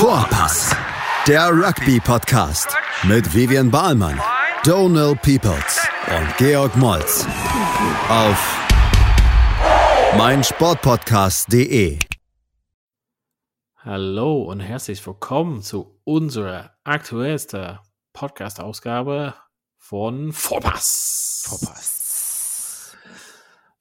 Vorpass, der Rugby-Podcast mit Vivian Bahlmann, Donal Peoples und Georg Moltz auf meinsportpodcast.de. Hallo und herzlich willkommen zu unserer aktuellsten Podcast-Ausgabe von Vorpass. Vorpass.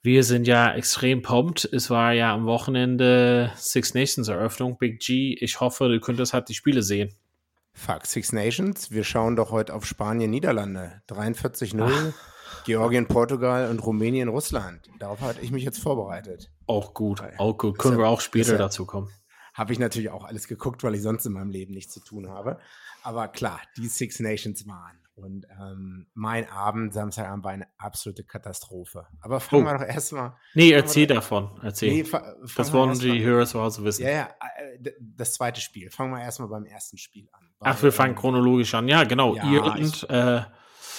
Wir sind ja extrem pumped. Es war ja am Wochenende Six Nations Eröffnung, Big G. Ich hoffe, du könntest halt die Spiele sehen. Fuck, Six Nations. Wir schauen doch heute auf Spanien, Niederlande. 43-0. Georgien, Portugal und Rumänien, Russland. Darauf hatte ich mich jetzt vorbereitet. Auch gut, auch gut. Können wir auch später deshalb- dazu kommen. Habe ich natürlich auch alles geguckt, weil ich sonst in meinem Leben nichts zu tun habe. Aber klar, die Six Nations waren. Und ähm, mein Abend, Samstagabend, war eine absolute Katastrophe. Aber fangen Oh. wir doch erstmal. Nee, erzähl davon. Erzähl. Nee, das wollen die Hörer zu Hause wissen. Ja, ja, äh, das zweite Spiel. Fangen wir erstmal beim ersten Spiel an. Ach, wir fangen ähm, chronologisch an. Ja, genau. Ja, Irland. äh,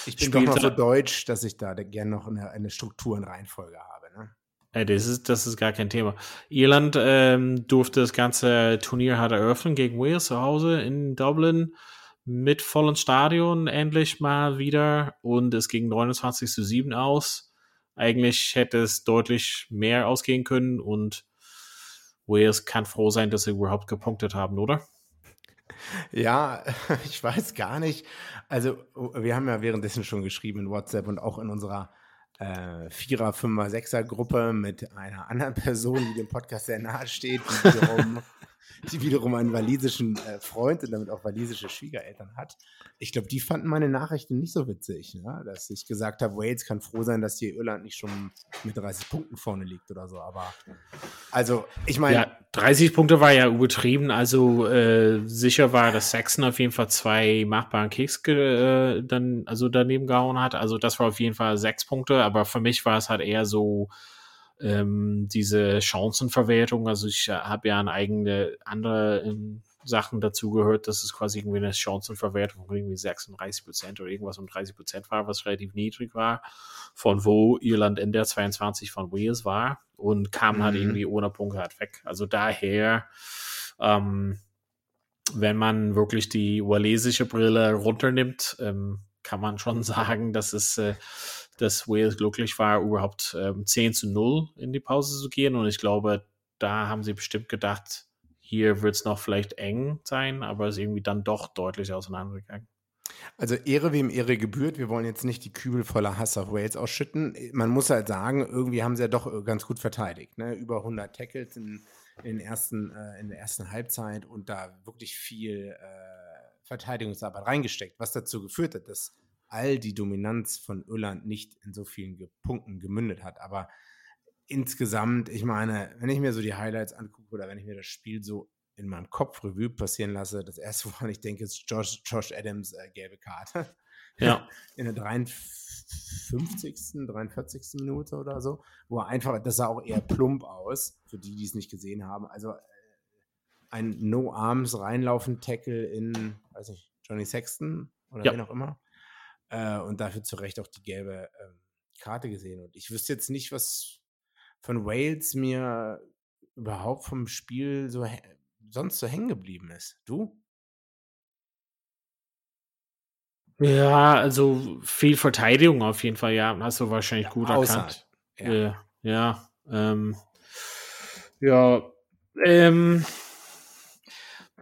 Ich bin doch noch so deutsch, dass ich da gerne noch eine, eine Struktur und Reihenfolge habe. Ne? Ey, das ist, das ist gar kein Thema. Irland ähm, durfte das ganze Turnier halt eröffnen gegen Wales zu Hause in Dublin mit vollem Stadion endlich mal wieder und es ging 29 zu 7 aus. Eigentlich hätte es deutlich mehr ausgehen können und Wales kann froh sein, dass sie überhaupt gepunktet haben, oder? Ja, ich weiß gar nicht. Also, wir haben ja währenddessen schon geschrieben in WhatsApp und auch in unserer äh, Vierer, Fünfer, Sechser Gruppe mit einer anderen Person, die dem Podcast sehr nahe steht, die wiederum, die wiederum einen walisischen äh, Freund und damit auch walisische Schwiegereltern hat. Ich glaube, die fanden meine Nachrichten nicht so witzig, ne? dass ich gesagt habe, Wales kann froh sein, dass hier Irland nicht schon mit 30 Punkten vorne liegt oder so. Aber also, ich meine, Ja, 30 Punkte war ja übertrieben, also äh, sicher war, dass Saxon auf jeden Fall zwei machbaren ge- äh, dann also daneben gehauen hat. Also das war auf jeden Fall sechs Punkte, aber für mich war es halt eher so ähm, diese Chancenverwertung. Also ich äh, habe ja an eigene andere ähm, Sachen dazu gehört, dass es quasi irgendwie eine Chancenverwertung von irgendwie 36 Prozent oder irgendwas um 30 Prozent war, was relativ niedrig war, von wo Irland in der 22 von Wales war und kam halt Mhm. irgendwie ohne Punkte halt weg. Also daher, ähm, wenn man wirklich die walesische Brille runternimmt, ähm, kann man schon sagen, dass es äh, dass Wales glücklich war, überhaupt ähm, 10 zu 0 in die Pause zu gehen. Und ich glaube, da haben sie bestimmt gedacht, hier wird es noch vielleicht eng sein, aber es ist irgendwie dann doch deutlich auseinandergegangen. Also Ehre wem Ehre gebührt. Wir wollen jetzt nicht die Kübel voller Hass auf Wales ausschütten. Man muss halt sagen, irgendwie haben sie ja doch ganz gut verteidigt. Ne? Über 100 Tackles in, in, ersten, äh, in der ersten Halbzeit und da wirklich viel äh, Verteidigungsarbeit reingesteckt, was dazu geführt hat, dass all die Dominanz von Irland nicht in so vielen Punkten gemündet hat. Aber insgesamt, ich meine, wenn ich mir so die Highlights angucke oder wenn ich mir das Spiel so in meinem Kopf Revue passieren lasse, das erste, woran ich denke, ist Josh, Josh Adams äh, gelbe Karte. Ja. In der 53., 43. Minute oder so, wo er einfach, das sah auch eher plump aus, für die, die es nicht gesehen haben. Also äh, ein No-Arms reinlaufen Tackle in, weiß nicht, Johnny Sexton oder Ja. wen auch immer. Äh, und dafür zu Recht auch die gelbe ähm, Karte gesehen. Und ich wüsste jetzt nicht, was von Wales mir überhaupt vom Spiel so sonst so hängen geblieben ist. Du? Ja, also viel Verteidigung auf jeden Fall, ja, hast du wahrscheinlich gut außer- erkannt. ja. Ja, ja, ähm, ja, ähm,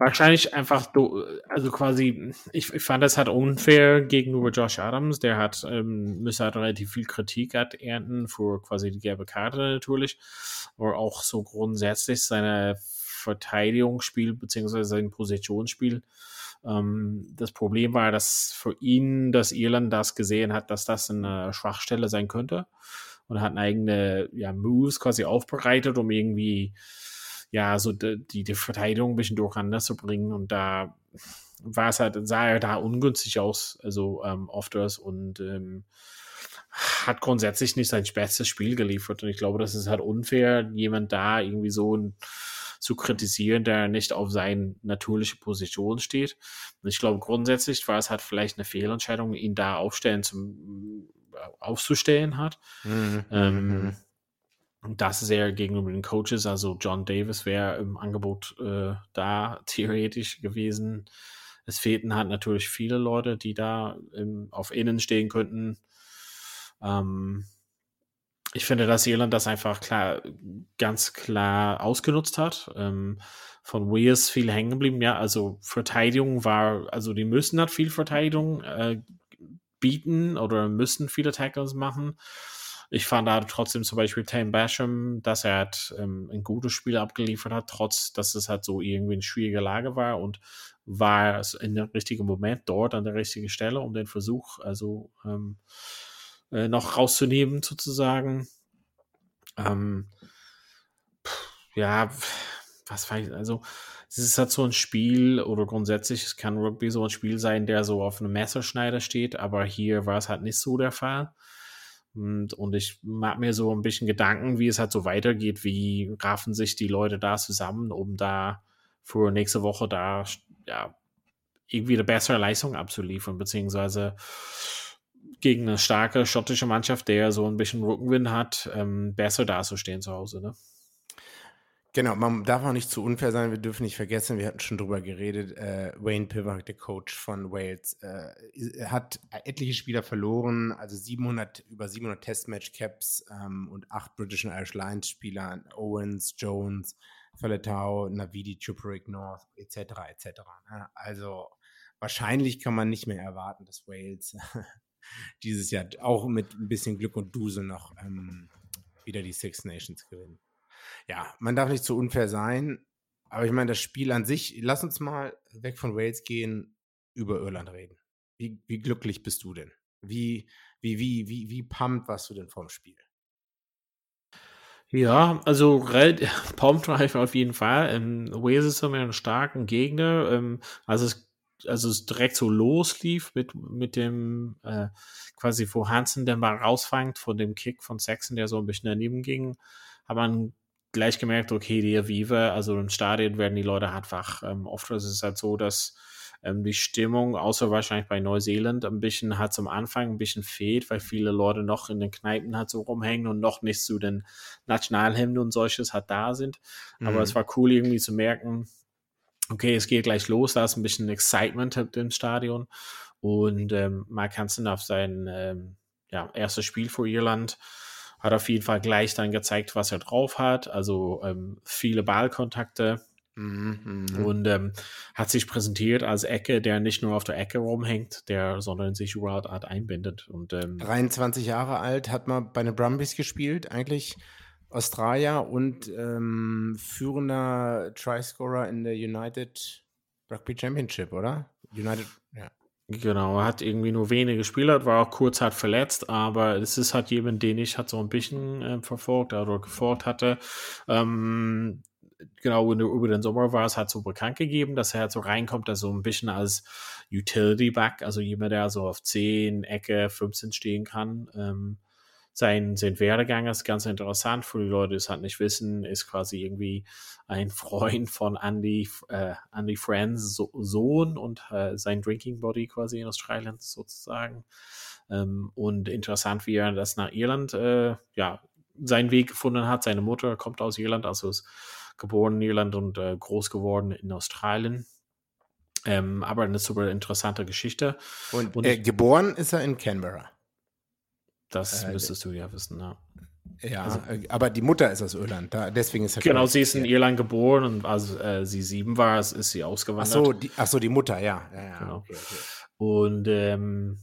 wahrscheinlich einfach, do, also quasi, ich, ich fand das halt unfair gegenüber Josh Adams, der hat, ähm, müsste halt relativ viel Kritik hat ernten für quasi die gelbe Karte natürlich, aber auch so grundsätzlich seine Verteidigungsspiel beziehungsweise sein Positionsspiel. Ähm, das Problem war, dass für ihn, dass Irland das gesehen hat, dass das eine Schwachstelle sein könnte und hat eigene ja, Moves quasi aufbereitet, um irgendwie ja so die, die, Verteidigung ein bisschen durcheinander zu bringen und da war es halt, sah er da ungünstig aus, also ähm, ofters und ähm, hat grundsätzlich nicht sein bestes Spiel geliefert und ich glaube, das ist halt unfair, jemand da irgendwie so ein zu kritisieren, der nicht auf seine natürliche Position steht. Und ich glaube, grundsätzlich war es halt vielleicht eine Fehlentscheidung, ihn da aufstellen zum aufzustellen hat. Mhm. Ähm, das ist eher gegenüber den Coaches, also John Davis wäre im Angebot äh, da theoretisch gewesen. Es fehlten halt natürlich viele Leute, die da im, auf Innen stehen könnten. Ähm, ich finde, dass Irland das einfach klar, ganz klar ausgenutzt hat. Ähm, von Wears viel hängen geblieben. Ja, also Verteidigung war, also die müssen halt viel Verteidigung äh, bieten oder müssen viele Tackles machen. Ich fand da trotzdem zum Beispiel Tame Basham, dass er halt, ähm, ein gutes Spiel abgeliefert hat, trotz dass es halt so irgendwie eine schwierige Lage war und war es in dem richtigen Moment dort an der richtigen Stelle, um den Versuch also ähm, äh, noch rauszunehmen, sozusagen. Ähm, ja, was weiß ich, also es ist halt so ein Spiel oder grundsätzlich, es kann Rugby so ein Spiel sein, der so auf einem Messerschneider steht, aber hier war es halt nicht so der Fall. Und, und ich mache mir so ein bisschen Gedanken, wie es halt so weitergeht, wie raffen sich die Leute da zusammen, um da für nächste Woche da ja, irgendwie eine bessere Leistung abzuliefern, beziehungsweise gegen eine starke schottische Mannschaft, der so ein bisschen Rückenwind hat, ähm, besser dazustehen zu Hause. Ne? Genau, man darf auch nicht zu unfair sein. Wir dürfen nicht vergessen, wir hatten schon drüber geredet. Äh, Wayne Pivak, der Coach von Wales, äh, hat etliche Spieler verloren, also 700 über 700 Testmatch-Caps ähm, und acht British and Irish Lions Spieler, Owens, Jones, Faletau, Navidi, Chuperick North etc. etc. Ne? Also wahrscheinlich kann man nicht mehr erwarten, dass Wales dieses Jahr auch mit ein bisschen Glück und Dusel noch ähm, wieder die Six Nations gewinnen ja, man darf nicht zu unfair sein, aber ich meine, das Spiel an sich, lass uns mal weg von Wales gehen, über Irland reden. Wie, wie glücklich bist du denn? Wie, wie, wie, wie, wie pumped warst du denn vorm Spiel? Ja, also Pumped war ich auf jeden Fall. Ähm, Wales ist immer einen starken Gegner. Ähm, also es also es direkt so loslief mit, mit dem äh, quasi wo Hansen den Ball rausfängt von dem Kick von Saxon, der so ein bisschen daneben ging, hat man gleich gemerkt, okay, die Aviva, also im Stadion werden die Leute wach. Ähm, oft ist es halt so, dass ähm, die Stimmung, außer wahrscheinlich bei Neuseeland, ein bisschen hat zum Anfang ein bisschen fehlt, weil viele Leute noch in den Kneipen halt so rumhängen und noch nicht zu den Nationalhymnen und solches halt da sind. Mhm. Aber es war cool irgendwie zu merken, okay, es geht gleich los, da ist ein bisschen Excitement im Stadion und ähm, Mark Hansen auf sein ähm, ja, erstes Spiel für Irland hat auf jeden Fall gleich dann gezeigt, was er drauf hat. Also ähm, viele Ballkontakte. Mhm, mh. Und ähm, hat sich präsentiert als Ecke, der nicht nur auf der Ecke rumhängt, der, sondern sich überall Art einbindet. Und, ähm, 23 Jahre alt, hat man bei den Brumbies gespielt, eigentlich Australier und ähm, führender Try-Scorer in der United Rugby Championship, oder? United, ja. Genau, er hat irgendwie nur wenige Spieler, war auch kurz halt verletzt, aber es ist halt jemand, den ich halt so ein bisschen äh, verfolgt oder gefolgt hatte. Ähm, genau, über den Sommer war es halt so bekannt gegeben, dass er halt so reinkommt, dass so ein bisschen als Utility Back, also jemand, der so auf 10, Ecke, 15 stehen kann. Ähm, sein, sein Werdegang ist ganz interessant für die Leute, die es halt nicht wissen, ist quasi irgendwie ein Freund von Andy, äh, Andy Friends so Sohn und äh, sein Drinking Body quasi in Australien sozusagen. Ähm, und interessant, wie er das nach Irland, äh, ja, seinen Weg gefunden hat. Seine Mutter kommt aus Irland, also ist geboren in Irland und äh, groß geworden in Australien. Ähm, aber eine super interessante Geschichte. Und, und äh, geboren ist er in Canberra. Das äh, müsstest du ja wissen, ja. Ja, also, äh, aber die Mutter ist aus Irland, da, deswegen ist er Genau, sie ist in Irland geboren und als äh, sie sieben war, ist sie ausgewandert. Ach so, die, ach so, die Mutter, ja. ja, ja genau. Okay, okay. Und ähm,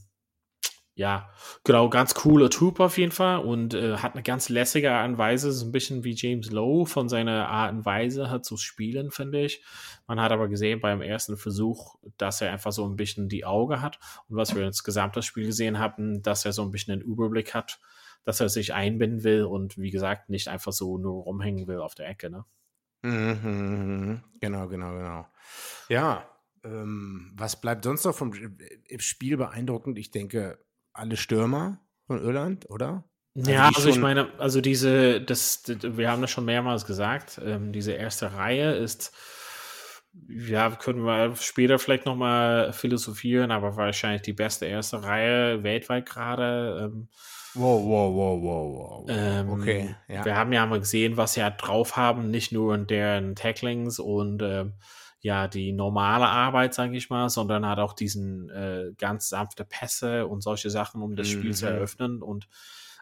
ja, genau, ganz cooler Typ auf jeden Fall und äh, hat eine ganz lässige Art und Weise, so ein bisschen wie James Lowe von seiner Art und Weise hat zu spielen, finde ich. Man hat aber gesehen beim ersten Versuch, dass er einfach so ein bisschen die Auge hat und was wir insgesamt das Spiel gesehen haben, dass er so ein bisschen den Überblick hat, dass er sich einbinden will und wie gesagt nicht einfach so nur rumhängen will auf der Ecke, ne? Mhm, mhm, mhm. genau, genau, genau. Ja, ähm, was bleibt sonst noch vom Spiel beeindruckend? Ich denke, alle Stürmer von Irland, oder? Also ja, also ich meine, also diese, das, wir haben das schon mehrmals gesagt, ähm, diese erste Reihe ist, ja, können wir später vielleicht nochmal philosophieren, aber wahrscheinlich die beste erste Reihe weltweit gerade. Ähm, Wow, wow, wow, wow, wow. Ähm, okay, ja. Wir haben ja mal gesehen, was sie halt drauf haben, nicht nur in deren Tacklings und ähm, ja, die normale Arbeit, sage ich mal, sondern hat auch diesen äh, ganz sanfte Pässe und solche Sachen, um das Spiel zu Mhm. eröffnen. Und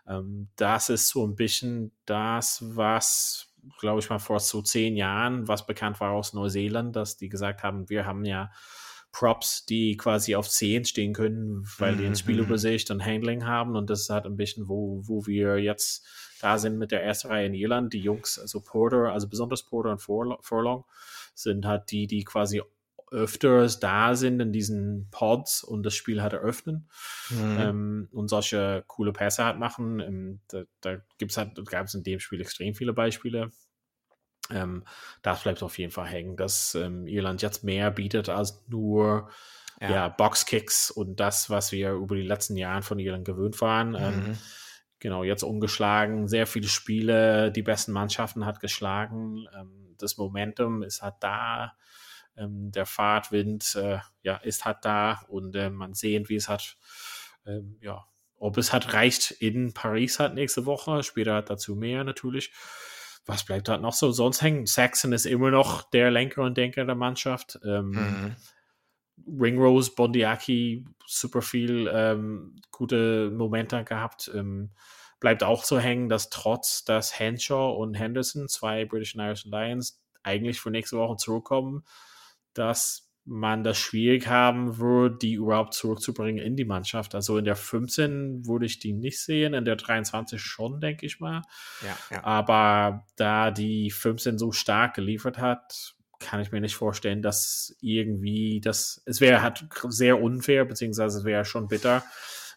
ähm, das ist so ein bisschen das, was, glaube ich mal, vor so zehn Jahren, was bekannt war aus Neuseeland, dass die gesagt haben, wir haben ja Props, die quasi auf 10 stehen können, weil die in Mhm. Spielübersicht und Handling haben. Und das ist halt ein bisschen, wo, wo wir jetzt da sind mit der ersten Reihe in Irland. Die Jungs, also Porter, also besonders Porter und Furlong, sind halt die, die quasi öfters da sind in diesen Pods und das Spiel halt eröffnen Mhm. ähm, und solche coole Pässe halt machen. Ähm, da da gibt's halt, gab es in dem Spiel extrem viele Beispiele. Ähm, das bleibt auf jeden Fall hängen, dass ähm, Irland jetzt mehr bietet als nur Ja. ja. Boxkicks und das, was wir über die letzten Jahre von Irland gewöhnt waren. Ähm, Mhm. genau, jetzt ungeschlagen, sehr viele Spiele, die besten Mannschaften hat geschlagen. Ähm, das Momentum ist halt da. Ähm, der Fahrtwind äh, ja, ist halt da und äh, man sehen, wie es hat, ähm, ja, ob es hat reicht in Paris halt nächste Woche, später hat dazu mehr natürlich. Was bleibt halt noch so sonst hängen? Saxon ist immer noch der Lenker und Denker der Mannschaft. Ähm, Mhm. Ringrose, Bondiaki, super viel ähm, gute Momente gehabt. Ähm, bleibt auch so hängen, dass trotz dass Henshaw und Henderson, zwei British and Irish Lions, eigentlich für nächste Woche zurückkommen, dass man das schwierig haben wird, die überhaupt zurückzubringen in die Mannschaft. Also in der 15 würde ich die nicht sehen, in der 23 schon, denke ich mal. Ja, ja. Aber da die 15 so stark geliefert hat, kann ich mir nicht vorstellen, dass irgendwie das, es wäre halt sehr unfair, beziehungsweise es wäre schon bitter,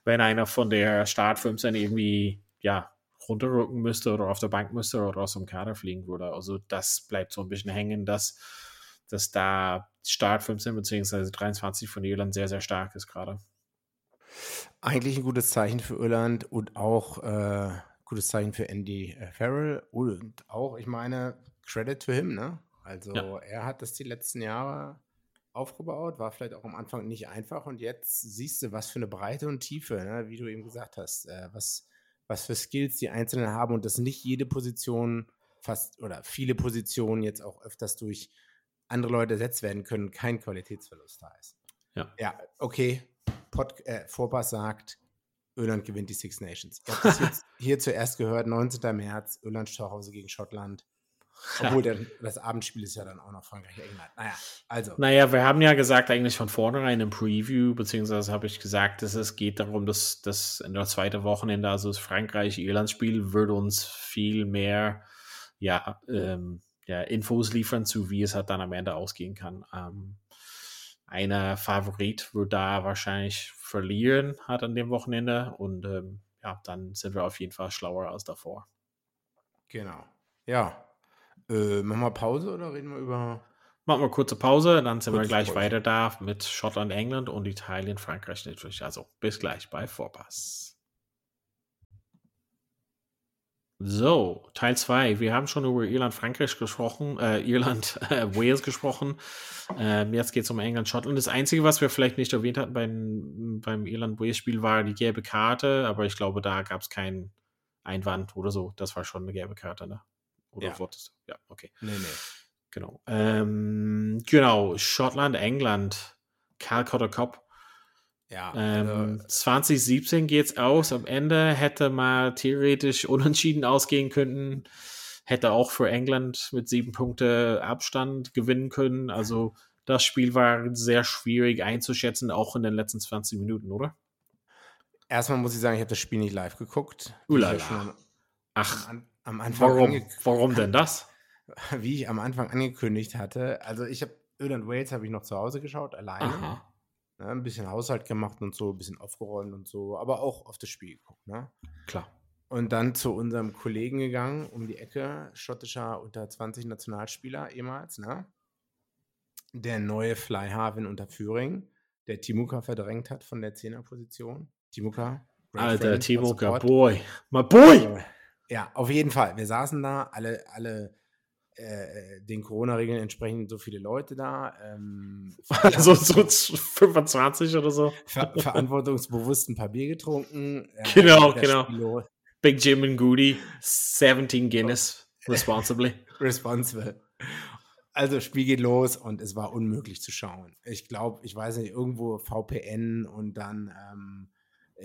wenn einer von der Start 15 irgendwie, ja, runterrücken müsste oder auf der Bank müsste oder aus dem Kader fliegen würde. Also das bleibt so ein bisschen hängen, dass, dass da Start 15 beziehungsweise 23 von Irland sehr, sehr stark ist gerade. Eigentlich ein gutes Zeichen für Irland und auch äh, gutes Zeichen für Andy äh, Farrell und auch, ich meine, Credit to him, ne? Also Ja. er hat das die letzten Jahre aufgebaut, war vielleicht auch am Anfang nicht einfach und jetzt siehst du, was für eine Breite und Tiefe, ne? wie du eben gesagt hast, äh, was, was für Skills die Einzelnen haben und dass nicht jede Position fast oder viele Positionen jetzt auch öfters durch andere Leute ersetzt werden können, kein Qualitätsverlust da ist. Ja. Ja, okay. Pod, äh, Vorpass sagt, Irland gewinnt die Six Nations. Ihr habt das jetzt hier zuerst gehört, 19. März, Irland zu Hause gegen Schottland. Obwohl der, das Abendspiel ist ja dann auch noch Frankreich-England. Naja, also. Naja, wir haben ja gesagt, eigentlich von vornherein im Preview, beziehungsweise habe ich gesagt, dass es geht darum, dass das in der zweiten Wochenende, also das Frankreich-Irland-Spiel, würde uns viel mehr ja, ähm, ja, Infos liefern zu, wie es halt dann am Ende ausgehen kann. Ähm, einer Favorit wird da wahrscheinlich verlieren, hat an dem Wochenende und ähm, ja, dann sind wir auf jeden Fall schlauer als davor. Genau. Ja. Äh, machen wir Pause oder reden wir über. Machen wir kurze Pause, dann sind wir Kurze gleich Pause. weiter da mit Schottland, England und Italien, Frankreich natürlich. Also bis gleich bei Vorpass. So, Teil 2. Wir haben schon über Irland, Frankreich gesprochen, äh, Irland, äh, Wales gesprochen. Ähm, jetzt geht es um England, Schottland. Das Einzige, was wir vielleicht nicht erwähnt hatten beim, beim Irland-Wales-Spiel, war die gelbe Karte, aber ich glaube, da gab es keinen Einwand oder so. Das war schon eine gelbe Karte, ne? Oder Ja. du? Ja, okay. Nee, nee. Genau. Ähm, genau, Schottland, England, Calcutta Cup. Ja. Ähm, also, 2017 geht's aus. Am Ende hätte mal theoretisch unentschieden ausgehen können. Hätte auch für England mit sieben Punkte Abstand gewinnen können. Also das Spiel war sehr schwierig einzuschätzen, auch in den letzten 20 Minuten, oder? erstmal muss ich sagen, ich habe das Spiel nicht live geguckt. Ulala. Ach, am, am Anfang warum, warum denn das? wie ich am Anfang angekündigt hatte. Also ich habe Irland Wales habe ich noch zu Hause geschaut, alleine. Aha. Ne, ein bisschen Haushalt gemacht und so, ein bisschen aufgeräumt und so, aber auch auf das Spiel geguckt. Ne? Klar. Und dann zu unserem Kollegen gegangen, um die Ecke, schottischer unter 20 Nationalspieler ehemals, ne? Der neue Flyhaven unter Führing, der Timuka verdrängt hat von der Zehnerposition. Timuka. Alter, friend, support. boy. My boy! Ja, auf jeden Fall. Wir saßen da, alle, alle äh, den Corona-Regeln entsprechend so viele Leute da. Ähm, also so 25 oder so. Ver verantwortungsbewusst ein paar Bier getrunken. Äh, genau, genau. Big Jim and Goody, 17 Guinness, responsibly. Responsible. Also Spiel geht los und es war unmöglich zu schauen. Ich glaube, ich weiß nicht, irgendwo VPN und dann ähm,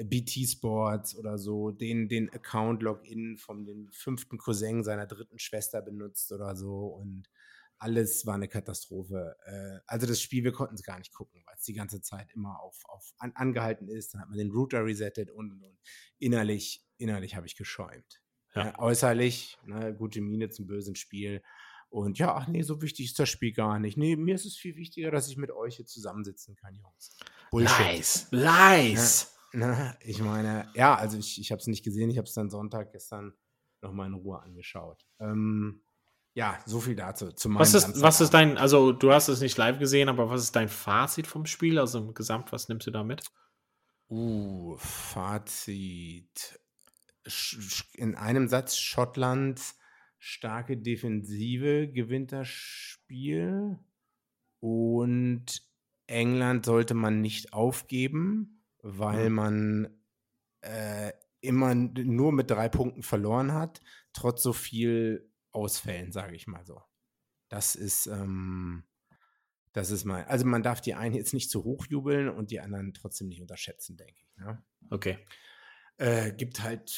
BT Sports oder so, den, den Account-Login von dem fünften Cousin seiner dritten Schwester benutzt oder so und alles war eine Katastrophe. Äh, also das Spiel, wir konnten es gar nicht gucken, weil es die ganze Zeit immer auf, auf an, angehalten ist. Dann hat man den Router resettet und, und, und. innerlich, innerlich habe ich geschäumt. Ja. Äh, äußerlich, ne, gute Miene zum bösen Spiel. Und ja, ach nee, so wichtig ist das Spiel gar nicht. Nee, mir ist es viel wichtiger, dass ich mit euch hier zusammensitzen kann, Jungs. Bullshit. Lies. Lies. Ja. Na, ich meine, ja, also ich, ich habe es nicht gesehen, ich habe es dann Sonntag gestern nochmal in Ruhe angeschaut. Ähm, ja, so viel dazu. Zu was ist, was ist dein, also du hast es nicht live gesehen, aber was ist dein Fazit vom Spiel? Also im Gesamt, was nimmst du da mit? Uh, Fazit. In einem Satz, Schottland, starke Defensive, gewinnt das Spiel. Und England sollte man nicht aufgeben weil man äh, immer nur mit drei Punkten verloren hat, trotz so viel Ausfällen, sage ich mal so. Das ist, ähm, das ist mal, also man darf die einen jetzt nicht zu hoch jubeln und die anderen trotzdem nicht unterschätzen, denke ich. Ne? Okay. Äh, gibt halt,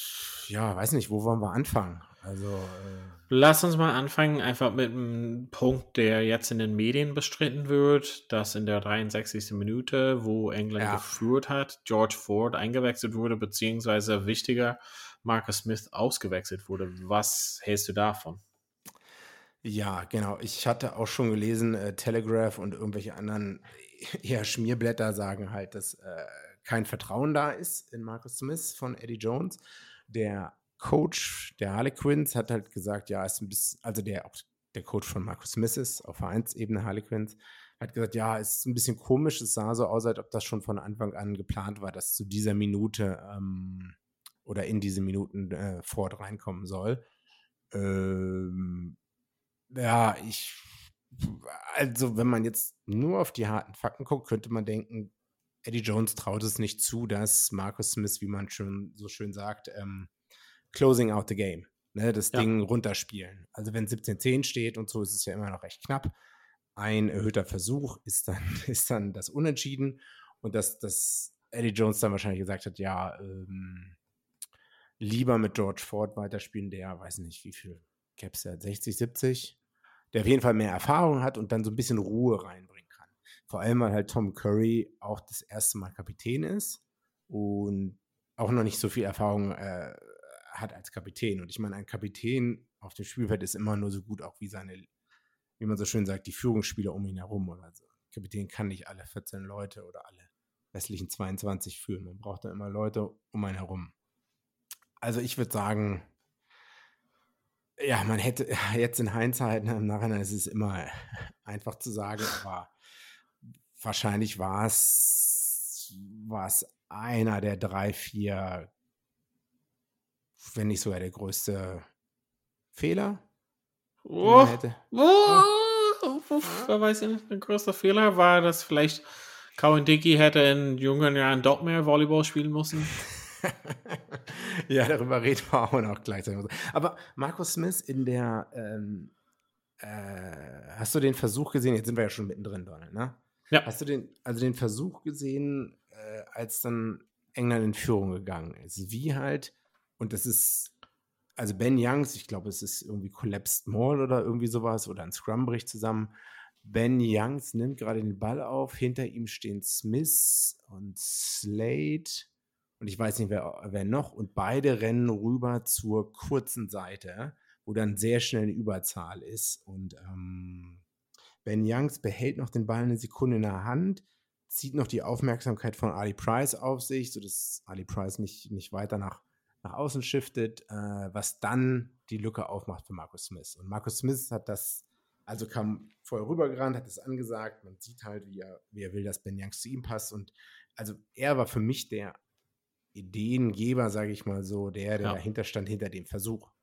ja, weiß nicht, wo wollen wir anfangen? Also. Äh, Lass uns mal anfangen, einfach mit einem Punkt, der jetzt in den Medien bestritten wird, dass in der 63. Minute, wo England ja. geführt hat, George Ford eingewechselt wurde, beziehungsweise wichtiger, Marcus Smith ausgewechselt wurde. Was hältst du davon? Ja, genau. Ich hatte auch schon gelesen, äh, Telegraph und irgendwelche anderen eher Schmierblätter sagen halt, dass äh, kein Vertrauen da ist in Marcus Smith von Eddie Jones. Der Coach der Harlequins hat halt gesagt, ja, ist ein bisschen, also der der Coach von Marcus Smith ist, auf Vereinsebene Harlequins, hat gesagt, ja, es ist ein bisschen komisch, es sah so aus, als ob das schon von Anfang an geplant war, dass zu dieser Minute ähm, oder in diese Minuten äh, Ford reinkommen soll. Ähm, ja, ich, also wenn man jetzt nur auf die harten Fakten guckt, könnte man denken, Eddie Jones traut es nicht zu, dass Marcus Smith, wie man schon so schön sagt, ähm, closing out the game, ne, das ja. Ding runterspielen. Also wenn 17-10 steht und so ist es ja immer noch recht knapp. Ein erhöhter Versuch ist dann, ist dann das Unentschieden und dass, dass Eddie Jones dann wahrscheinlich gesagt hat, ja, ähm, lieber mit George Ford weiterspielen, der weiß nicht, wie viel Caps er hat, 60, 70, der auf jeden Fall mehr Erfahrung hat und dann so ein bisschen Ruhe reinbringt. Vor allem, weil halt Tom Curry auch das erste Mal Kapitän ist und auch noch nicht so viel Erfahrung äh, hat als Kapitän. Und ich meine, ein Kapitän auf dem Spielfeld ist immer nur so gut auch wie seine, wie man so schön sagt, die Führungsspieler um ihn herum oder so. Kapitän kann nicht alle 14 Leute oder alle restlichen 22 führen. Man braucht da immer Leute um einen herum. Also ich würde sagen, ja, man hätte jetzt in Hindsight, ne, im Nachhinein ist es immer einfach zu sagen, aber wahrscheinlich war es, war es einer der drei, vier, wenn nicht sogar der größte Fehler. Oh, hätte. Oh, oh, wer weiß nicht, der größte Fehler war, dass vielleicht Cowan Dickey hätte in jungen Jahren doch mehr Volleyball spielen müssen. ja, darüber reden wir auch noch gleichzeitig. Aber Markus Smith in der, ähm, äh, hast du den Versuch gesehen? Jetzt sind wir ja schon mittendrin, Donald, ne? Ja. Hast du den, also den Versuch gesehen, äh, als dann England in Führung gegangen ist? Wie halt, und das ist, also Ben Youngs, ich glaube, es ist irgendwie Collapsed Mall oder irgendwie sowas oder ein Scrum bricht zusammen. Ben Youngs nimmt gerade den Ball auf, hinter ihm stehen Smith und Slade und ich weiß nicht, wer, wer noch, und beide rennen rüber zur kurzen Seite, wo dann sehr schnell eine Überzahl ist und ähm, Ben Youngs behält noch den Ball eine Sekunde in der Hand, zieht noch die Aufmerksamkeit von Ali Price auf sich, sodass Ali Price nicht, nicht weiter nach, nach außen shiftet, äh, was dann die Lücke aufmacht für Marcus Smith. Und Marcus Smith hat das, also kam vorher rübergerannt, hat es angesagt, man sieht halt, wie er, wie er will, dass Ben Youngs zu ihm passt. Und also er war für mich der Ideengeber, sage ich mal so, der, der ja. dahinter stand, hinter dem Versuch.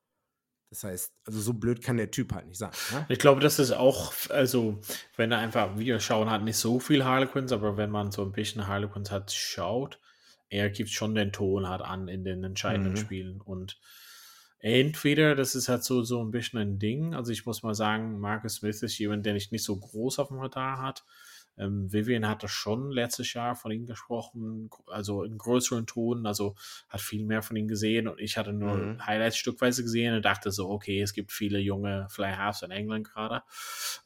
Das heißt, also so blöd kann der Typ halt nicht sein. Ne? Ich glaube, das ist auch, also, wenn er einfach Video schauen hat, nicht so viel Harlequins, aber wenn man so ein bisschen Harlequins hat, schaut, er gibt schon den Ton halt an in den entscheidenden mhm. Spielen. Und entweder, das ist halt so, so ein bisschen ein Ding, also ich muss mal sagen, Marcus Smith ist jemand, der nicht, nicht so groß auf dem Radar hat. Ähm, Vivian hatte schon letztes Jahr von ihm gesprochen, also in größeren Tonen, also hat viel mehr von ihm gesehen und ich hatte nur mhm. Highlights stückweise gesehen und dachte so, okay, es gibt viele junge Fly Halves in England gerade.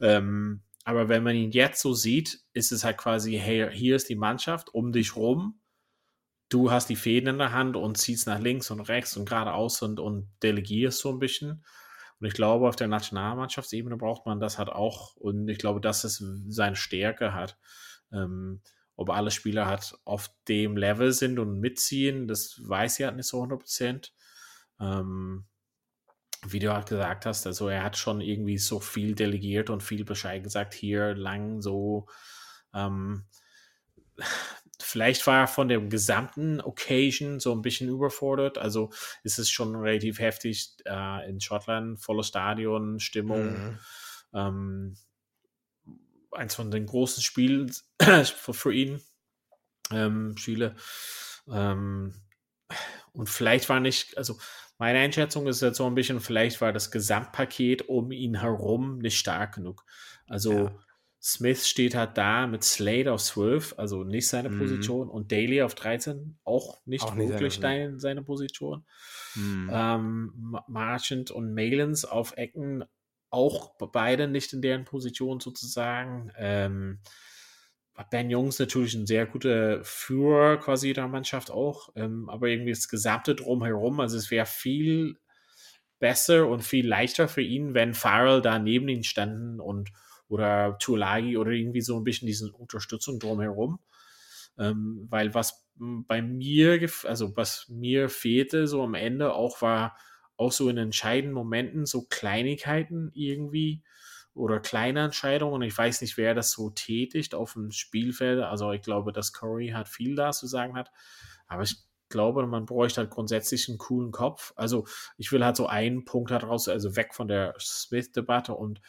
Ähm, aber wenn man ihn jetzt so sieht, ist es halt quasi, hey, hier ist die Mannschaft um dich rum. Du hast die Fäden in der Hand und ziehst nach links und rechts und geradeaus und, und delegierst so ein bisschen. Und ich glaube, auf der Nationalmannschaftsebene braucht man das halt auch. Und ich glaube, dass es seine Stärke hat. Ähm, ob alle Spieler halt auf dem Level sind und mitziehen, das weiß ich halt nicht so 100 Prozent. Ähm, wie du halt gesagt hast, also er hat schon irgendwie so viel delegiert und viel Bescheid gesagt, hier lang so. Ähm, Vielleicht war er von dem gesamten Occasion so ein bisschen überfordert. Also ist es schon relativ heftig äh, in Schottland, volles Stadion, Stimmung. Mhm. Ähm, eins von den großen Spielen für, für ihn, ähm, Spiele. Ähm, und vielleicht war nicht, also meine Einschätzung ist jetzt so ein bisschen, vielleicht war das Gesamtpaket um ihn herum nicht stark genug. Also ja. Smith steht halt da mit Slade auf 12, also nicht seine mhm. Position, und Daly auf 13, auch nicht auch wirklich seine, seine Position. Mhm. Ähm, Marchant und Malins auf Ecken, auch beide nicht in deren Position sozusagen. Ähm, Ben Jungs natürlich ein sehr guter Führer quasi der Mannschaft auch, ähm, aber irgendwie das Gesamte drumherum, also es wäre viel besser und viel leichter für ihn, wenn Farrell da neben ihn standen und oder Tulagi oder irgendwie so ein bisschen diese Unterstützung drumherum. Ähm, weil was bei mir, also was mir fehlte so am Ende auch war auch so in entscheidenden Momenten so Kleinigkeiten irgendwie oder kleine Entscheidungen. Und ich weiß nicht, wer das so tätigt auf dem Spielfeld. Also ich glaube, dass Curry hat viel da zu sagen hat. Aber ich glaube, man bräuchte halt grundsätzlich einen coolen Kopf. Also ich will halt so einen Punkt daraus, also weg von der Smith-Debatte und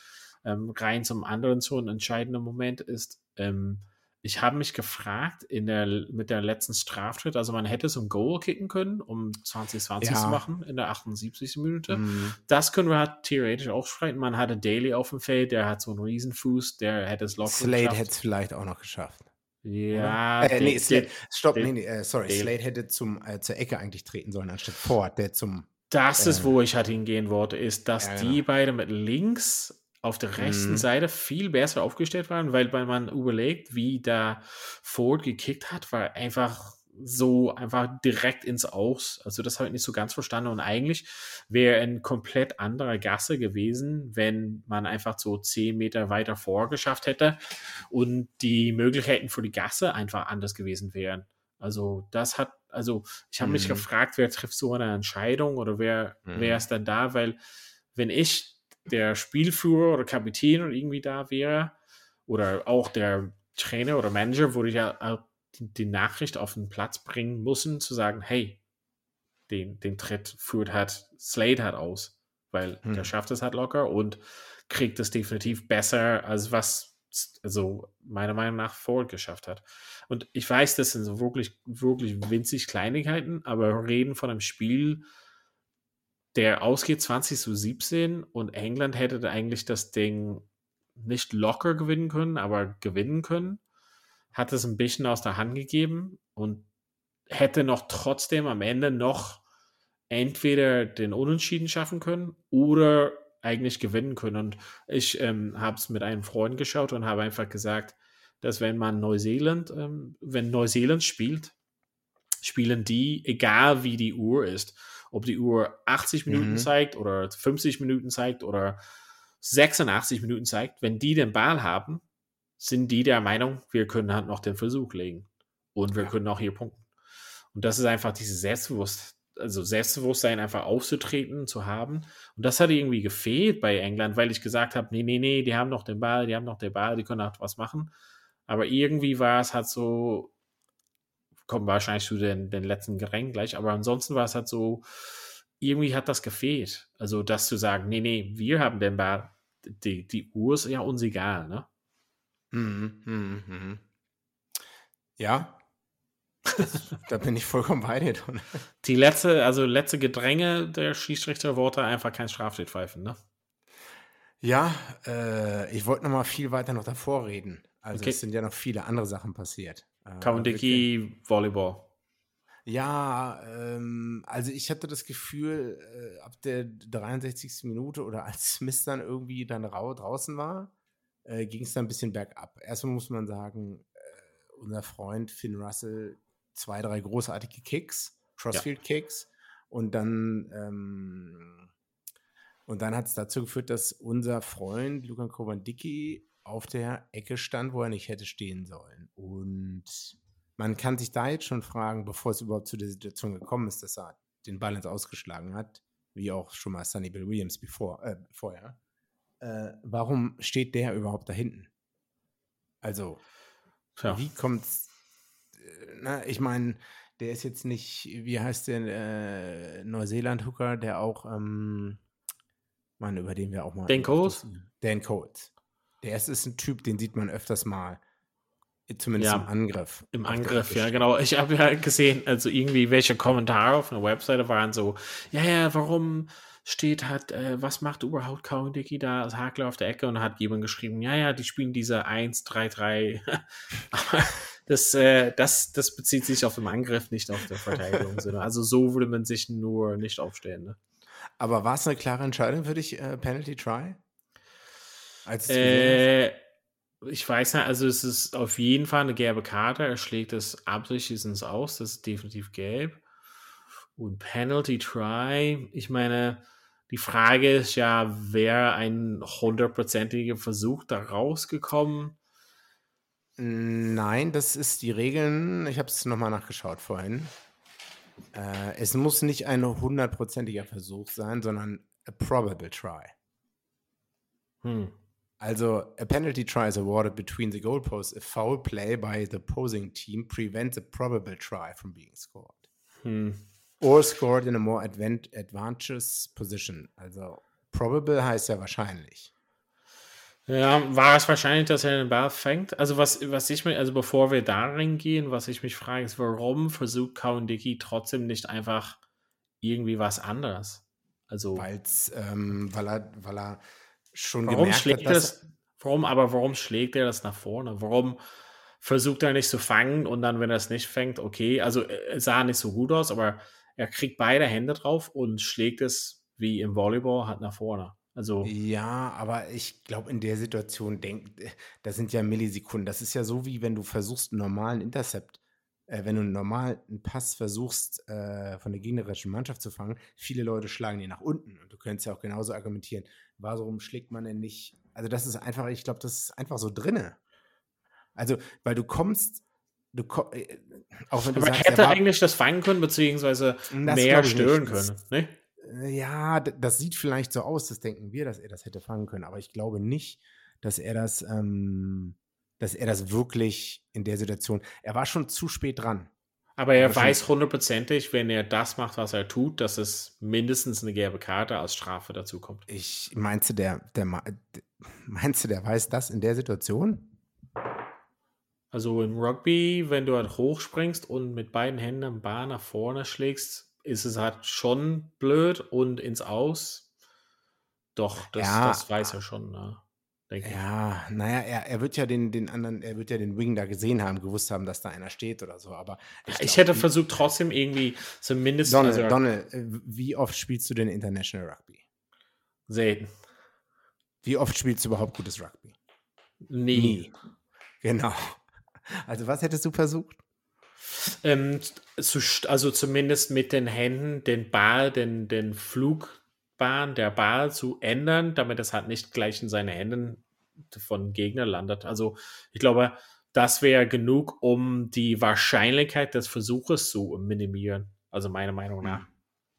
ähm, rein zum anderen so ein entscheidender Moment ist, ähm, ich habe mich gefragt in der, mit der letzten Straftritt, also man hätte so ein Goal kicken können, um 2020 ja. zu machen in der 78. Minute. Mhm. Das können wir halt theoretisch auch streiten. Man hatte Daly auf dem Feld, der hat so einen Riesenfuß, der hätte es locker Slade hätte es vielleicht auch noch geschafft. Ja, äh, nee, Slade, stopp, nee, nee, äh, sorry, Dale. Slade hätte zum, äh, zur Ecke eigentlich treten sollen, anstatt Ford, der zum. Das ist, wo ich halt hingehen wollte, ist, dass ja, genau. die beide mit links auf der rechten mhm. Seite viel besser aufgestellt waren, weil wenn man überlegt, wie da Ford gekickt hat, war einfach so einfach direkt ins Aus. Also das habe ich nicht so ganz verstanden. Und eigentlich wäre ein komplett anderer Gasse gewesen, wenn man einfach so zehn Meter weiter vorgeschafft hätte und die Möglichkeiten für die Gasse einfach anders gewesen wären. Also das hat, also ich habe mhm. mich gefragt, wer trifft so eine Entscheidung oder wer, mhm. wer ist dann da, weil wenn ich der Spielführer oder Kapitän oder irgendwie da wäre, oder auch der Trainer oder Manager, würde ich ja die, die, Nachricht auf den Platz bringen müssen, zu sagen, hey, den, den Tritt führt hat Slade hat aus, weil hm. der schafft es halt locker und kriegt es definitiv besser, als was also meiner Meinung nach Ford geschafft hat. Und ich weiß, das sind so wirklich, wirklich winzig Kleinigkeiten, aber reden von einem Spiel, der ausgeht 20 zu 17 und England hätte eigentlich das Ding nicht locker gewinnen können, aber gewinnen können. Hat es ein bisschen aus der Hand gegeben und hätte noch trotzdem am Ende noch entweder den Unentschieden schaffen können oder eigentlich gewinnen können. Und ich ähm, habe es mit einem Freund geschaut und habe einfach gesagt, dass wenn man Neuseeland, ähm, wenn Neuseeland spielt, spielen die, egal wie die Uhr ist ob die Uhr 80 Minuten mhm. zeigt oder 50 Minuten zeigt oder 86 Minuten zeigt, wenn die den Ball haben, sind die der Meinung, wir können halt noch den Versuch legen und wir ja. können auch hier punkten. Und das ist einfach dieses Selbstbewusstsein, also Selbstbewusstsein einfach aufzutreten, zu haben. Und das hat irgendwie gefehlt bei England, weil ich gesagt habe, nee, nee, nee, die haben noch den Ball, die haben noch den Ball, die können auch was machen. Aber irgendwie war es halt so, kommen wahrscheinlich zu den, den letzten Gerängen gleich, aber ansonsten war es halt so, irgendwie hat das gefehlt. Also, das zu sagen, nee, nee, wir haben den Ball, die, die Uhr ist ja uns egal, ne? Mhm, mhm, mhm. Ja, das, da bin ich vollkommen bei dir. Don. Die letzte, also letzte Gedränge der Schiedsrichter wollte einfach kein Strafschritt pfeifen, ne? Ja, äh, ich wollte noch mal viel weiter noch davor reden. Also Okay. es sind ja noch viele andere Sachen passiert. Äh, wirklich. Kawandiki, Volleyball. Ja, ähm, also ich hatte das Gefühl, äh, ab der 63. Minute oder als Smith dann irgendwie dann rau draußen war, äh, ging es dann ein bisschen bergab. Erstmal muss man sagen, äh, unser Freund Finn Russell, zwei, drei großartige Kicks, Crossfield-Kicks. Und dann, ähm, und dann hat es dazu geführt, dass unser Freund Lukan Kowandicki auf der Ecke stand, wo er nicht hätte stehen sollen. Und man kann sich da jetzt schon fragen, bevor es überhaupt zu der Situation gekommen ist, dass er den Ball ins Ausgeschlagen hat, wie auch schon mal Sonny Bill Williams bevor, äh, vorher, äh, warum steht der überhaupt da hinten? Also, Tja. wie kommt's? äh, Na, ich meine, der ist jetzt nicht, wie heißt der äh, Neuseeland-Hooker, der auch, ähm, Mann, über den wir auch mal. Dan Coles? Dan Coles. Der ist, ist ein Typ, den sieht man öfters mal. Zumindest Ja, im Angriff. Im Angriff, ja, genau. Ich habe ja gesehen, also irgendwie welche Kommentare auf einer Webseite waren so, ja, ja, warum steht halt, äh, was macht überhaupt Kawandiki da als Hakler auf der Ecke? Und hat jemand geschrieben, ja, ja, die spielen diese 1-3-3. Aber das, äh, das, das bezieht sich auf den Angriff, nicht auf der Verteidigung. also so würde man sich nur nicht aufstellen. Ne? Aber war es eine klare Entscheidung für dich, äh, Penalty Try? Als Äh, ich weiß nicht, also es ist auf jeden Fall eine gelbe Karte. Er schlägt es absichtlich ins Aus. Das ist definitiv gelb. Und Penalty Try, ich meine, die Frage ist ja, wäre ein hundertprozentiger Versuch da rausgekommen? Nein, das ist die Regeln. Ich habe es nochmal nachgeschaut vorhin. Äh, es muss nicht ein hundertprozentiger Versuch sein, sondern a probable try. Hm. Also, a penalty try is awarded between the goalposts if foul play by the opposing team prevents a probable try from being scored. Hm. Or scored in a more advant advantageous position. Also, probable heißt ja wahrscheinlich. Ja, war es wahrscheinlich, dass er den Ball fängt? Also was, was ich mir, also bevor wir darin gehen, was ich mich frage, ist, warum versucht Kawandiki trotzdem nicht einfach irgendwie was anderes? Also Weil's, ähm, weil, er, weil er schon warum gemerkt schlägt hat, er dass das, warum, aber warum schlägt er das nach vorne? Warum versucht er nicht zu fangen und dann, wenn er es nicht fängt, okay, also äh, es sah nicht so gut aus, aber er kriegt beide Hände drauf und schlägt es wie im Volleyball halt nach vorne. Also Ja, aber ich glaube, in der Situation, denk, das sind ja Millisekunden. Das ist ja so, wie wenn du versuchst, einen normalen Intercept, äh, wenn du einen normalen Pass versuchst, äh, von der gegnerischen Mannschaft zu fangen. Viele Leute schlagen den nach unten. Und du könntest ja auch genauso argumentieren. Warum schlägt man denn nicht? Also, das ist einfach, ich glaube, das ist einfach so drinne. Also, weil du kommst, du ko äh, auch wenn du aber er sagst, hätte war- eigentlich das fangen können, beziehungsweise Das mehr stören können. Ne? Äh, Ja, das sieht vielleicht so aus, das denken wir, dass er das hätte fangen können, aber ich glaube nicht, dass er das, ähm, dass er das wirklich in der Situation, er war schon zu spät dran. Aber er weiß hundertprozentig, wenn er das macht, was er tut, dass es mindestens eine gelbe Karte als Strafe dazu kommt. Ich meinst du, der, der, meinst du, der weiß das in der Situation? Also im Rugby, wenn du halt hochspringst und mit beiden Händen am Bar nach vorne schlägst, ist es halt schon blöd und ins Aus. Doch, das, Ja. das weiß er schon, ne? Denke ich. Ja, naja, er, er wird ja den, den anderen, er wird ja den Wing da gesehen haben, gewusst haben, dass da einer steht oder so, aber Ich, glaub, hätte versucht, trotzdem irgendwie zumindest Donald, also, Donald, äh, wie oft spielst du denn International Rugby? sehen. Wie oft spielst du überhaupt gutes Rugby? Nie. Genau. Also was hättest du versucht? Ähm, zu, also zumindest mit den Händen den Ball, den, den Flugbahn der Ball zu ändern, damit es halt nicht gleich in seine Händen von Gegner landet. Also ich glaube, das wäre genug, um die Wahrscheinlichkeit des Versuches zu minimieren. Also meiner Meinung nach.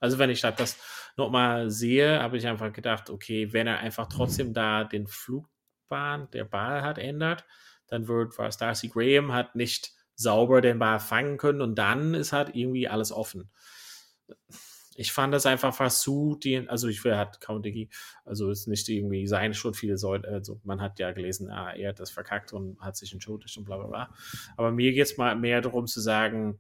Also wenn ich das nochmal sehe, habe ich einfach gedacht, okay, wenn er einfach trotzdem da den Flugbahn der Ball hat ändert, dann wird was Darcy Graham hat nicht sauber den Ball fangen können und dann ist halt irgendwie alles offen. Ich fand das einfach fast zu, den, also ich will hat Count also ist nicht irgendwie sein schon viele Leute, also man hat ja gelesen, ah, er hat das verkackt und hat sich entschuldigt und bla bla bla. Aber mir geht es mal mehr darum zu sagen,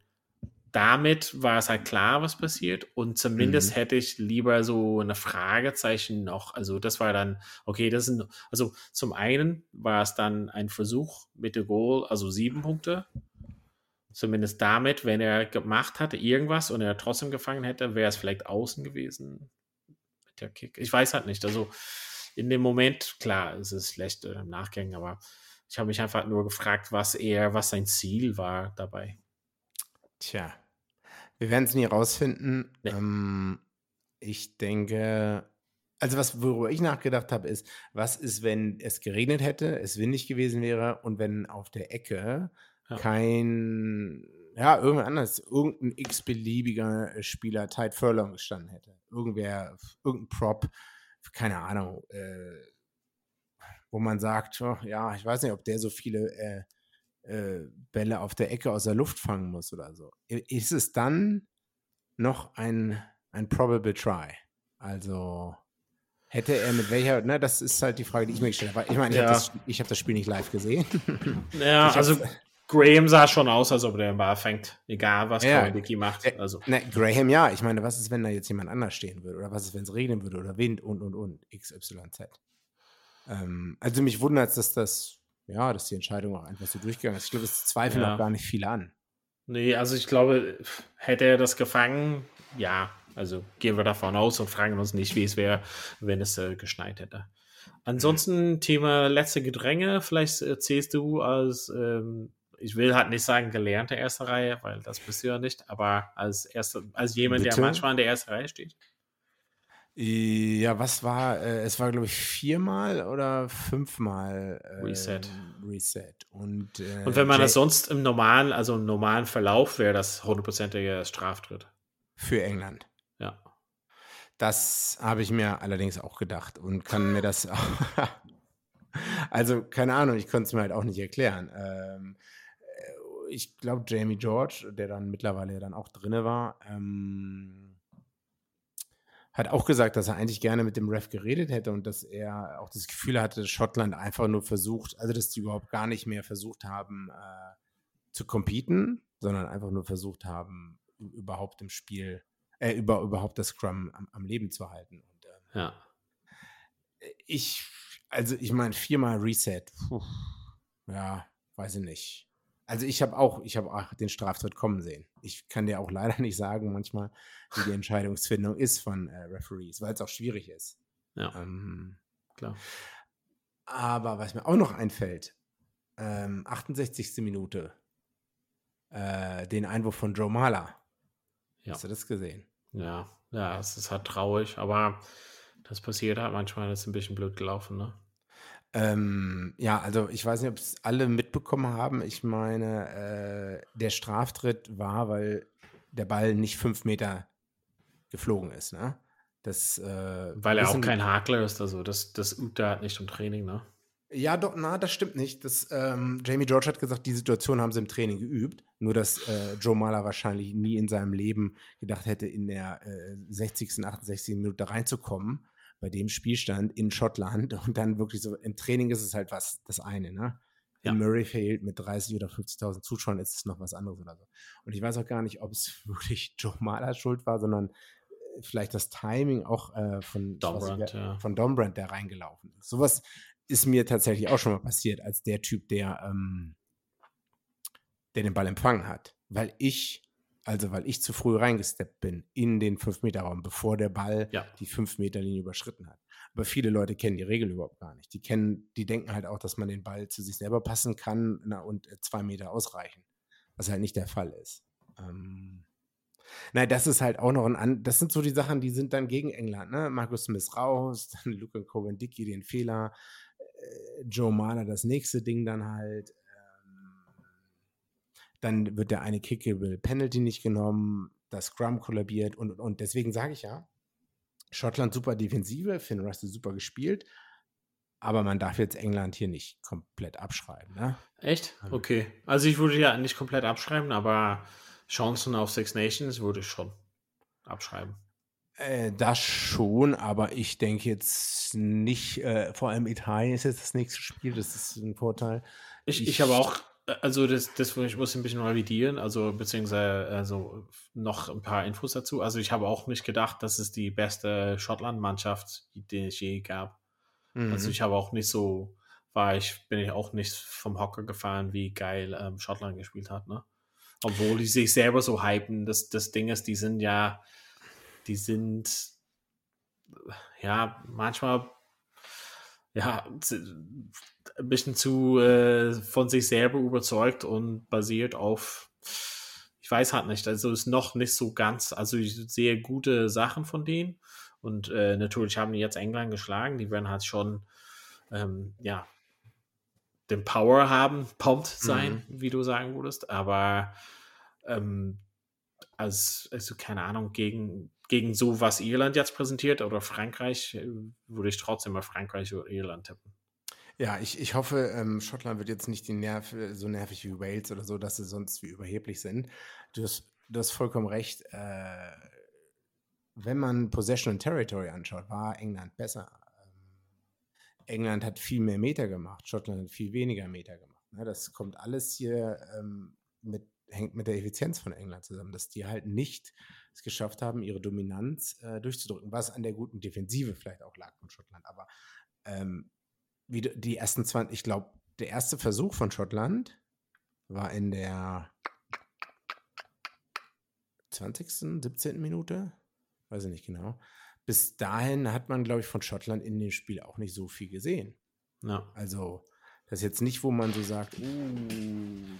damit war es halt klar, was passiert. Und zumindest mhm. hätte ich lieber so eine Fragezeichen noch. Also, das war dann, okay, das sind, also zum einen war es dann ein Versuch mit dem Goal, also sieben Punkte. Zumindest damit, wenn er gemacht hatte, irgendwas und er trotzdem gefangen hätte, wäre es vielleicht außen gewesen. Mit der Kick. Ich weiß halt nicht. Also, in dem Moment, klar, es ist schlecht äh, im Nachgang, aber ich habe mich einfach nur gefragt, was er, was sein Ziel war dabei. Tja, wir werden es nie rausfinden. Nee. Ähm, ich denke, also was, worüber ich nachgedacht habe, ist, was ist, wenn es geregnet hätte, es windig gewesen wäre und wenn auf der Ecke ja. kein, ja, irgendwer anders, irgendein x-beliebiger Spieler Tide Furlong gestanden hätte. Irgendwer, irgendein Prop, keine Ahnung, äh, wo man sagt, oh, ja, ich weiß nicht, ob der so viele äh, äh, Bälle auf der Ecke aus der Luft fangen muss oder so. Ist es dann noch ein, ein probable try? Also hätte er mit welcher, ne, das ist halt die Frage, die ich mir gestellt habe. Ich meine, ich ja. habe das, hab das, Spiel nicht live gesehen. Ja, also Graham sah schon aus, als ob der den Ball fängt, egal was ja, Dicky macht. Äh, also. Ne, Graham ja, ich meine, was ist, wenn da jetzt jemand anders stehen würde? Oder was ist, wenn es regnen würde oder Wind und und und, XYZ. Ähm, also mich wundert es, dass das ja, dass die Entscheidung auch einfach so durchgegangen ist. Ich glaube, es zweifeln ja. auch gar nicht viele an. Nee, also ich glaube, hätte er das gefangen, ja, also gehen wir davon aus und fragen uns nicht, wie es wäre, wenn es äh, geschneit hätte. Ansonsten Thema letzte Gedränge, vielleicht erzählst du als, ähm, ich will halt nicht sagen gelernte erste Reihe, weil das bist du ja nicht, aber als erste, als jemand, Bitte? der manchmal in der ersten Reihe steht. Ja, was war, äh, es war glaube ich viermal oder fünfmal äh, Reset. Reset. Und, äh, Und wenn man Jay das sonst im normalen, also im normalen Verlauf wäre das hundertprozentige Straftritt. Für England. Ja. Das habe ich mir allerdings auch gedacht und kann mir das auch, also keine Ahnung, ich konnte es mir halt auch nicht erklären. Ähm, äh, ich glaube, Jamie George, der dann mittlerweile dann auch drinne war, ähm, hat auch gesagt, dass er eigentlich gerne mit dem Ref geredet hätte und dass er auch das Gefühl hatte, dass Schottland einfach nur versucht, also dass die überhaupt gar nicht mehr versucht haben äh, zu competen, sondern einfach nur versucht haben, überhaupt im Spiel, äh, über, überhaupt das Scrum am, am Leben zu halten. Und, äh, ja. Ich, also ich meine, viermal Reset, puh, ja, weiß ich nicht. Also ich habe auch, ich habe auch den Straftritt kommen sehen. Ich kann dir auch leider nicht sagen, manchmal, wie die Entscheidungsfindung ist von äh, Referees, weil es auch schwierig ist. Ja. Ähm, klar. Aber was mir auch noch einfällt, ähm, 68. Minute, äh, den Einwurf von Joe Mahler. Ja. Hast du das gesehen? Ja, ja, es ist halt traurig, aber das passiert halt manchmal, das ist ein bisschen blöd gelaufen, ne? Ähm, ja, also ich weiß nicht, ob es alle mitbekommen haben. Ich meine, äh, der Straftritt war, weil der Ball nicht fünf Meter geflogen ist. Ne? Das, äh, weil er auch kein Hakler ist, also das, das übt er halt nicht im Training, ne? Ja, doch, na, das stimmt nicht. Das, ähm, Jamie George hat gesagt, die Situation haben sie im Training geübt. Nur, dass äh, Joe Mahler wahrscheinlich nie in seinem Leben gedacht hätte, in der äh, 60., 68. Minute reinzukommen bei dem Spielstand in Schottland und dann wirklich so, im Training ist es halt was, das eine, ne? Ja. In Murrayfield mit 30 oder 50.000 Zuschauern ist es noch was anderes oder so. Und ich weiß auch gar nicht, ob es wirklich Joe Mahler schuld war, sondern äh, vielleicht das Timing auch äh, von, Dombrand, ja. von Dombrand, der reingelaufen ist. Sowas ist mir tatsächlich auch schon mal passiert, als der Typ, der, ähm, der den Ball empfangen hat. Weil ich also, weil ich zu früh reingesteppt bin in den 5-Meter-Raum, bevor der Ball ja. die 5-Meter-Linie überschritten hat. Aber viele Leute kennen die Regel überhaupt gar nicht. Die kennen, die denken halt auch, dass man den Ball zu sich selber passen kann na, und äh, zwei Meter ausreichen. Was halt nicht der Fall ist. Ähm, Nein, das ist halt auch noch ein, das sind so die Sachen, die sind dann gegen England, ne? Markus Smith raus, dann Luke Cohen Dickey den Fehler, äh, Joe Mahler das nächste Ding dann halt. Dann wird der eine Kickable Penalty nicht genommen, das Scrum kollabiert und, und deswegen sage ich ja, Schottland super Defensive, Finn Russell super gespielt, aber man darf jetzt England hier nicht komplett abschreiben. Ne? Echt? Okay. Also ich würde ja nicht komplett abschreiben, aber Chancen auf Six Nations würde ich schon abschreiben. Äh, das schon, aber ich denke jetzt nicht, äh, vor allem Italien ist jetzt das nächste Spiel, das ist ein Vorteil. Ich, ich, ich habe auch, also das, das ich muss ein bisschen revidieren, also beziehungsweise also noch ein paar Infos dazu. Also ich habe auch nicht gedacht, dass es die beste Schottland-Mannschaft, die es je gab. Also mhm. Also ich habe auch nicht so, war ich, bin ich auch nicht vom Hocker gefallen, wie geil ähm, Schottland gespielt hat, ne? Obwohl die sich selber so hypen. Das, das Ding ist, die sind ja, die sind ja manchmal ja ein bisschen zu äh, von sich selber überzeugt und basiert auf ich weiß halt nicht, also ist noch nicht so ganz, also ich sehe gute Sachen von denen und äh, natürlich haben die jetzt England geschlagen, die werden halt schon ähm, ja den Power haben, pumped sein, mhm. wie du sagen würdest, aber ähm, als, also keine Ahnung, gegen, gegen so, was Irland jetzt präsentiert oder Frankreich, äh, würde ich trotzdem mal Frankreich oder Irland tippen. Ja, ich, ich hoffe, ähm, Schottland wird jetzt nicht die Nerv, so nervig wie Wales oder so, dass sie sonst wie überheblich sind. Du hast, du hast vollkommen recht. Äh, wenn man Possession und Territory anschaut, war England besser. Ähm, England hat viel mehr Meter gemacht, Schottland hat viel weniger Meter gemacht. Ne? Das kommt alles hier ähm, mit hängt mit der Effizienz von England zusammen, dass die halt nicht es geschafft haben, ihre Dominanz äh, durchzudrücken, was an der guten Defensive vielleicht auch lag von Schottland. Aber ähm, wie die ersten 20, ich glaube, der erste Versuch von Schottland war in der 20., 17. Minute, weiß ich nicht genau. Bis dahin hat man, glaube ich, von Schottland in dem Spiel auch nicht so viel gesehen. Ja. Also das ist jetzt nicht, wo man so sagt, uh,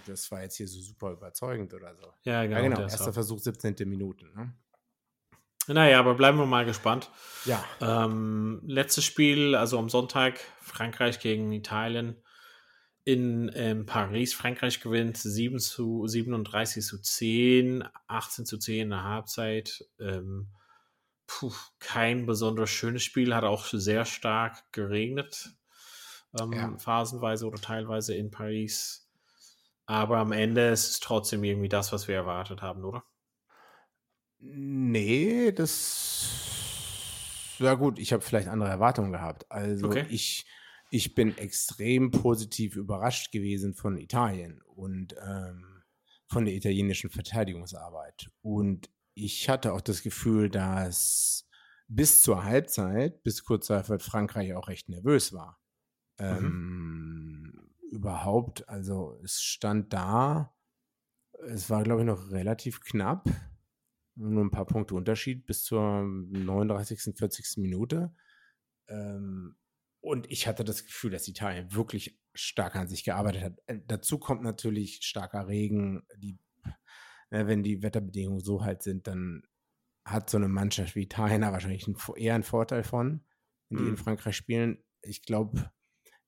das war jetzt hier so super überzeugend oder so. Ja, genau. Ja, genau. Erster Versuch, 17. Minute. Ne? Naja, aber bleiben wir mal gespannt. Ja. Ähm, letztes Spiel, also am Sonntag, Frankreich gegen Italien in ähm, Paris. Frankreich gewinnt 7 zu 37 zu 10, 18 zu 10 in der Halbzeit. Ähm, puh, kein besonders schönes Spiel, hat auch sehr stark geregnet ähm, ja. phasenweise oder teilweise in Paris. Aber am Ende ist es trotzdem irgendwie das, was wir erwartet haben, oder? Nee, das. Ja, gut, ich habe vielleicht andere Erwartungen gehabt. Also, okay. ich, ich bin extrem positiv überrascht gewesen von Italien und ähm, von der italienischen Verteidigungsarbeit. Und ich hatte auch das Gefühl, dass bis zur Halbzeit, bis kurz Frankreich auch recht nervös war. Mhm. Ähm, überhaupt, also es stand da, es war, glaube ich, noch relativ knapp, nur ein paar Punkte Unterschied bis zur 39., 40. Minute. Ähm, und ich hatte das Gefühl, dass Italien wirklich stark an sich gearbeitet hat. Äh, dazu kommt natürlich starker Regen. Die, äh, wenn die Wetterbedingungen so halt sind, dann hat so eine Mannschaft wie Italien wahrscheinlich einen, eher einen Vorteil von, wenn die mhm. in Frankreich spielen. Ich glaube,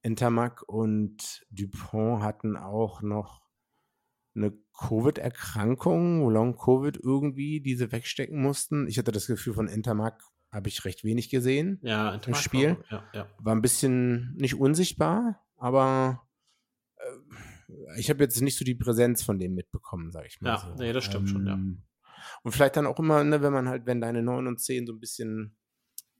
Intermac und Dupont hatten auch noch eine Covid-Erkrankung, Long-Covid irgendwie, die sie wegstecken mussten. Ich hatte das Gefühl, von Intermac habe ich recht wenig gesehen ja, im Spiel. War, ja, ja. war ein bisschen nicht unsichtbar, aber äh, ich habe jetzt nicht so die Präsenz von dem mitbekommen, sage ich mal. Ja, so. nee, das stimmt ähm, schon, ja. Ähm, und vielleicht dann auch immer, ne, wenn man halt, wenn deine 9 und 10 so ein bisschen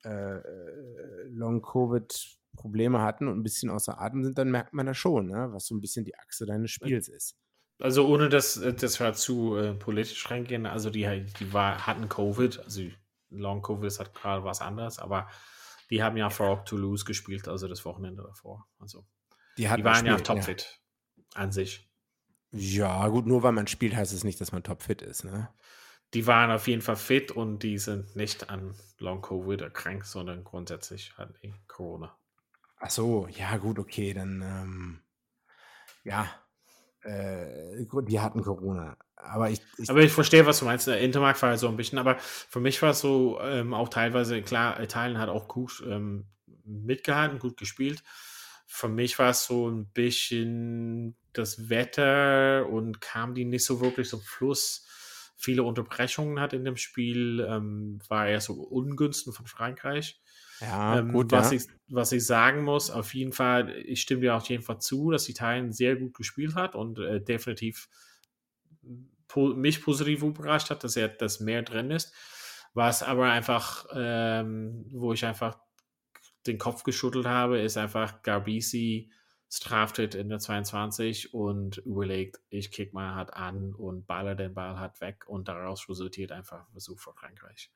äh, äh Long-Covid Probleme hatten und ein bisschen außer Atem sind, dann merkt man das schon, ne? was so ein bisschen die Achse deines Spiels ist. Also ohne dass das war zu äh, politisch reingehen, also die, die war, hatten Covid, also Long Covid ist halt gerade was anderes, aber die haben ja Frog Toulouse gespielt, also das Wochenende davor. Also die, die waren ja topfit ja. an sich. Ja, gut, nur weil man spielt, heißt es nicht, dass man topfit ist, ne? Die waren auf jeden Fall fit und die sind nicht an Long Covid erkrankt, sondern grundsätzlich hatten die Corona. Ach so, ja, gut, okay, dann, ähm, ja, äh, die hatten Corona. Aber ich, ich, aber ich verstehe, was du meinst. Der Intermark war so ein bisschen, aber für mich war es so ähm, auch teilweise, klar, Italien hat auch gut ähm, mitgehalten, gut gespielt. Für mich war es so ein bisschen das Wetter und kam die nicht so wirklich zum Fluss. Viele Unterbrechungen hat in dem Spiel, ähm, war eher so Ungünsten von Frankreich. Ja, ähm, gut, was, ja. Ich, was ich sagen muss, auf jeden Fall, ich stimme dir auf jeden Fall zu, dass Italien sehr gut gespielt hat und äh, definitiv po mich positiv überrascht hat, dass er das mehr drin ist. Was aber einfach, ähm, wo ich einfach den Kopf geschüttelt habe, ist einfach Garbisi Straftritt in der 22 und überlegt, ich kick mal hart an und baller den Ball hart weg und daraus resultiert einfach ein Versuch für Frankreich.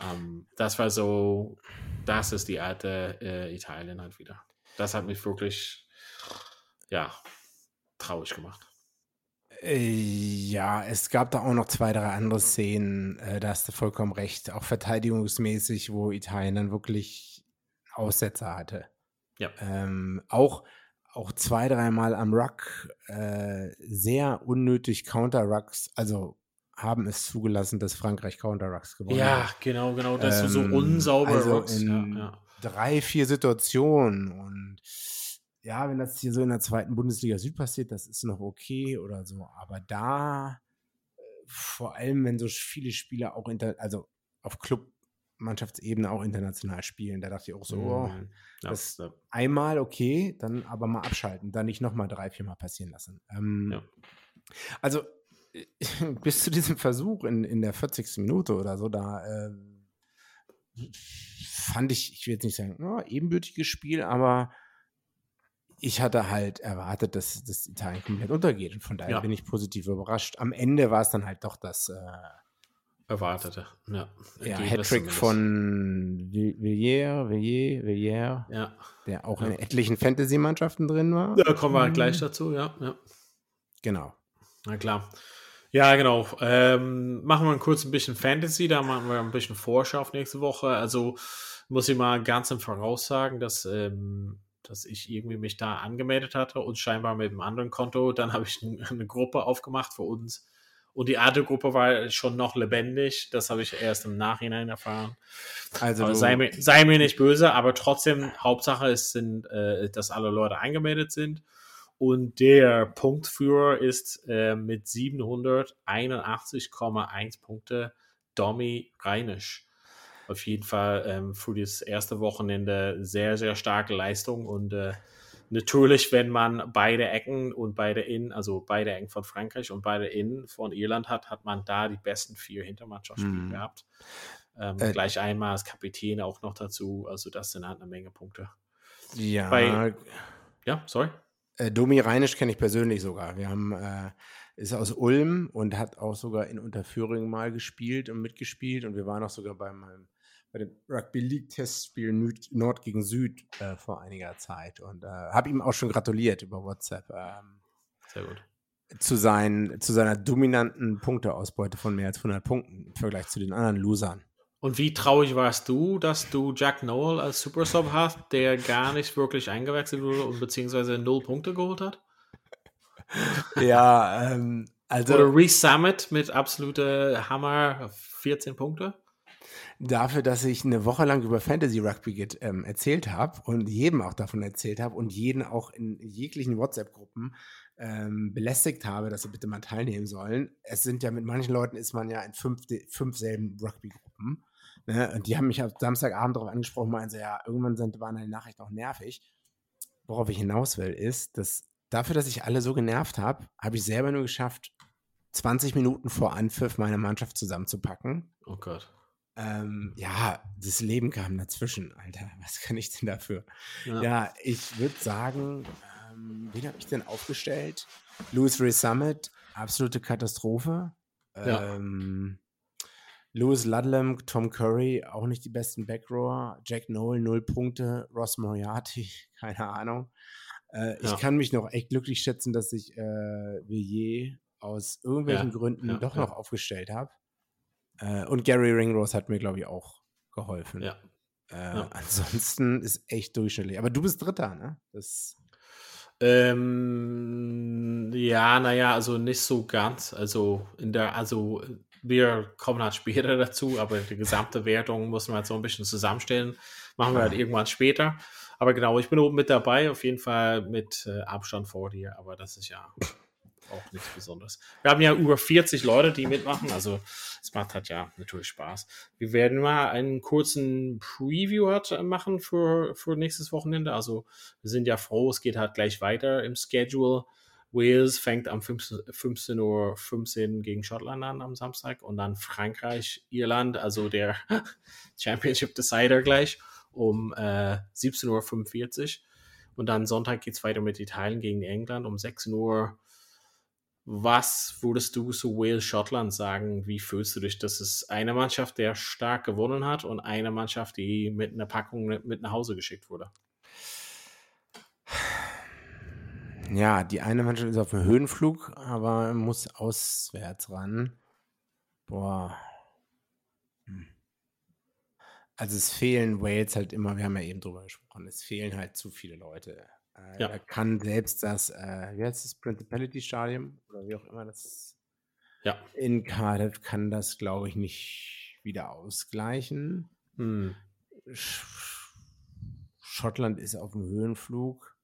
Ähm, das war so, das ist die alte äh, Italien halt wieder. Das hat mich wirklich, ja, traurig gemacht. Äh, ja, es gab da auch noch zwei, drei andere Szenen, äh, da hast du vollkommen recht, auch verteidigungsmäßig, wo Italien dann wirklich Aussetzer hatte. Ja. Ähm, auch auch zwei, dreimal am Ruck äh, sehr unnötig Counter-Rucks, also haben es zugelassen, dass Frankreich Counter-Rucks gewonnen ja, hat. Ja, genau, genau, dass ähm, du so unsauber also Rucks. in Ja, ja. drei, vier Situationen und ja, wenn das hier so in der zweiten Bundesliga Süd passiert, das ist noch okay oder so, aber da äh, vor allem, wenn so viele Spieler auch inter, also auf Club Mannschaftsebene auch international spielen. Da dachte ich auch so, oh, Mhm. Ja, das ja. einmal okay, dann aber mal abschalten, dann nicht nochmal drei, viermal passieren lassen. Ähm, Ja. Also bis zu diesem Versuch in, in der 40. Minute oder so, da äh, fand ich, ich will jetzt nicht sagen, oh, ebenbürtiges Spiel, aber ich hatte halt erwartet, dass das Italien komplett untergeht und von daher Ja. bin ich positiv überrascht. Am Ende war es dann halt doch das äh, Erwartete. Ja, ja, Hattrick von Vill- Villiers, Villiers, Villiers, Ja. der auch Ja. in etlichen Fantasy-Mannschaften drin war. Da kommen wir Mhm. gleich dazu, ja. ja. Genau. Na klar. Ja, genau. Ähm, machen wir kurz ein bisschen Fantasy, da machen wir ein bisschen Vorschau auf nächste Woche. Also muss ich mal ganz im Voraus sagen, dass, ähm, dass ich irgendwie mich da angemeldet hatte und scheinbar mit einem anderen Konto. Dann habe ich ein, eine Gruppe aufgemacht für uns. Und die alte Gruppe war schon noch lebendig. Das habe ich erst im Nachhinein erfahren. Also sei, mir, sei mir nicht böse, aber trotzdem, Hauptsache ist, sind, äh, dass alle Leute eingemeldet sind. Und der Punktführer ist äh, mit 781,1 Punkte Domi Reinisch. Auf jeden Fall ähm, für das erste Wochenende sehr, sehr starke Leistung. Und äh, natürlich, wenn man beide Ecken und beide Innen, also beide Ecken von Frankreich und beide Innen von Irland hat, hat man da die besten vier Hintermannschaftsspiele Mhm. gehabt. Ähm, Äh, gleich einmal als Kapitän auch noch dazu. Also das sind halt eine Menge Punkte. ja, bei- Ja, sorry. Äh, Domi Reinisch kenne ich persönlich sogar. Wir haben, äh, ist aus Ulm und hat auch sogar in Unterföhring mal gespielt und mitgespielt und wir waren auch sogar beim, ähm, bei dem Rugby League Testspiel Nord, Nord gegen Süd äh, vor einiger Zeit und äh, habe ihm auch schon gratuliert über WhatsApp. Ähm, Sehr gut. zu, sein, zu seiner dominanten Punkteausbeute von mehr als 100 Punkten im Vergleich zu den anderen Losern. Und wie traurig warst du, dass du Jack Noel als Super Sub hast, der gar nicht wirklich eingewechselt wurde und beziehungsweise null Punkte geholt hat? ja, ähm, also Oder Reese Summit mit absolute Hammer 14 Punkte? dafür, dass ich eine Woche lang über Fantasy Rugby get, ähm, erzählt habe und jedem auch davon erzählt habe und jeden auch in jeglichen WhatsApp-Gruppen ähm, belästigt habe, dass sie bitte mal teilnehmen sollen. Es sind ja mit manchen Leuten ist man ja in fünf, fünf selben Rugby-Gruppen. Ne? Und die haben mich am Samstagabend darauf angesprochen, meinen sie, ja, irgendwann sind, waren die Nachrichten auch nervig. Worauf ich hinaus will, ist, dass dafür, dass ich alle so genervt habe, habe ich selber nur geschafft, 20 Minuten vor Anpfiff meine Mannschaft zusammenzupacken. Oh Gott. Ähm, ja, das Leben kam dazwischen, Alter. Was kann ich denn dafür? Ja. Ja, ich würde sagen, ähm, wen habe ich denn aufgestellt? Louis Ray Summit, absolute Katastrophe. Ja. Ähm, Louis Ludlam, Tom Curry, auch nicht die besten Backrower. Jack Noel, null Punkte. Ross Moriarty, keine Ahnung. Äh, Ich Ja. kann mich noch echt glücklich schätzen, dass ich äh, Villiers aus irgendwelchen Ja, Gründen ja, doch noch aufgestellt habe. Äh, und Gary Ringrose hat mir, glaube ich, auch geholfen. Ja. Äh. Ansonsten ist echt durchschnittlich. Aber du bist Dritter, ne? Das, Ähm, ja, naja, also nicht so ganz. Also in der, also wir kommen halt später dazu, aber die gesamte Wertung muss man halt so ein bisschen zusammenstellen. Machen wir halt irgendwann später. Aber genau, ich bin oben mit dabei, auf jeden Fall mit äh, Abstand vor dir, aber das ist ja auch nichts Besonderes. Wir haben ja über 40 Leute, die mitmachen, also es macht halt ja natürlich Spaß. Wir werden mal einen kurzen Preview halt machen für, für nächstes Wochenende. Also wir sind ja froh, es geht halt gleich weiter im Schedule. Wales fängt am 15.15 Uhr 15 gegen Schottland an am Samstag und dann Frankreich, Irland, also der Championship Decider gleich um äh, 17.45 Uhr. Und dann Sonntag geht es weiter mit Italien gegen England um 16 Uhr. Was würdest du zu Wales Schottland sagen? Wie fühlst du dich? Das ist eine Mannschaft, der stark gewonnen hat und eine Mannschaft, die mit einer Packung mit nach Hause geschickt wurde. Ja, die eine Mannschaft ist auf dem Höhenflug, aber muss auswärts ran. Boah. Hm. Also es fehlen Wales halt immer, wir haben ja eben drüber gesprochen, es fehlen halt zu viele Leute. Äh, ja. Da kann selbst das, äh, wie heißt das, Principality Stadium oder wie auch immer das ja. in Cardiff kann das, glaube ich, nicht wieder ausgleichen. Hm. Schottland ist auf dem Höhenflug.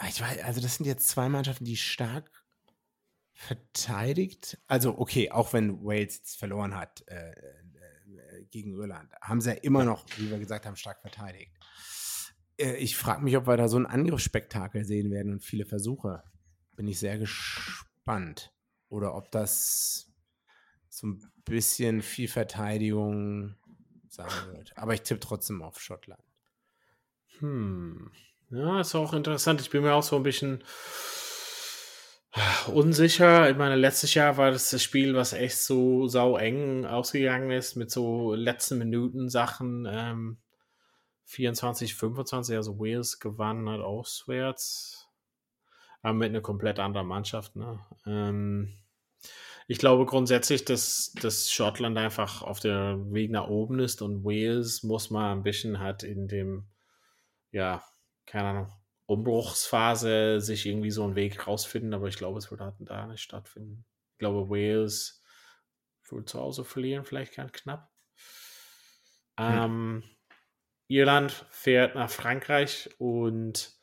Ah, ich weiß, also das sind jetzt zwei Mannschaften, die stark verteidigt. Also okay, auch wenn Wales jetzt verloren hat äh, äh, gegen Irland, haben sie ja immer noch, wie wir gesagt haben, stark verteidigt. Äh, ich frage mich, ob wir da so ein Angriffsspektakel sehen werden und viele Versuche. Bin ich sehr gespannt. Oder ob das so ein bisschen viel Verteidigung sein wird. Aber ich tippe trotzdem auf Schottland. Hm. Ja, ist auch interessant. Ich bin mir auch so ein bisschen unsicher. Ich meine, letztes Jahr war das das Spiel, was echt so sau eng ausgegangen ist mit so letzten Minuten Sachen. Ähm, 24, 25, also Wales gewann halt auswärts. Aber mit einer komplett anderen Mannschaft. Ne? Ähm, ich glaube grundsätzlich, dass, dass Schottland einfach auf der Weg nach oben ist und Wales muss mal ein bisschen halt in dem, ja, keine Ahnung, Umbruchsphase sich irgendwie so einen Weg rausfinden, aber ich glaube, es wird halt da nicht stattfinden. Ich glaube, Wales wird zu Hause verlieren, vielleicht ganz knapp. Hm. Ähm, Irland fährt nach Frankreich und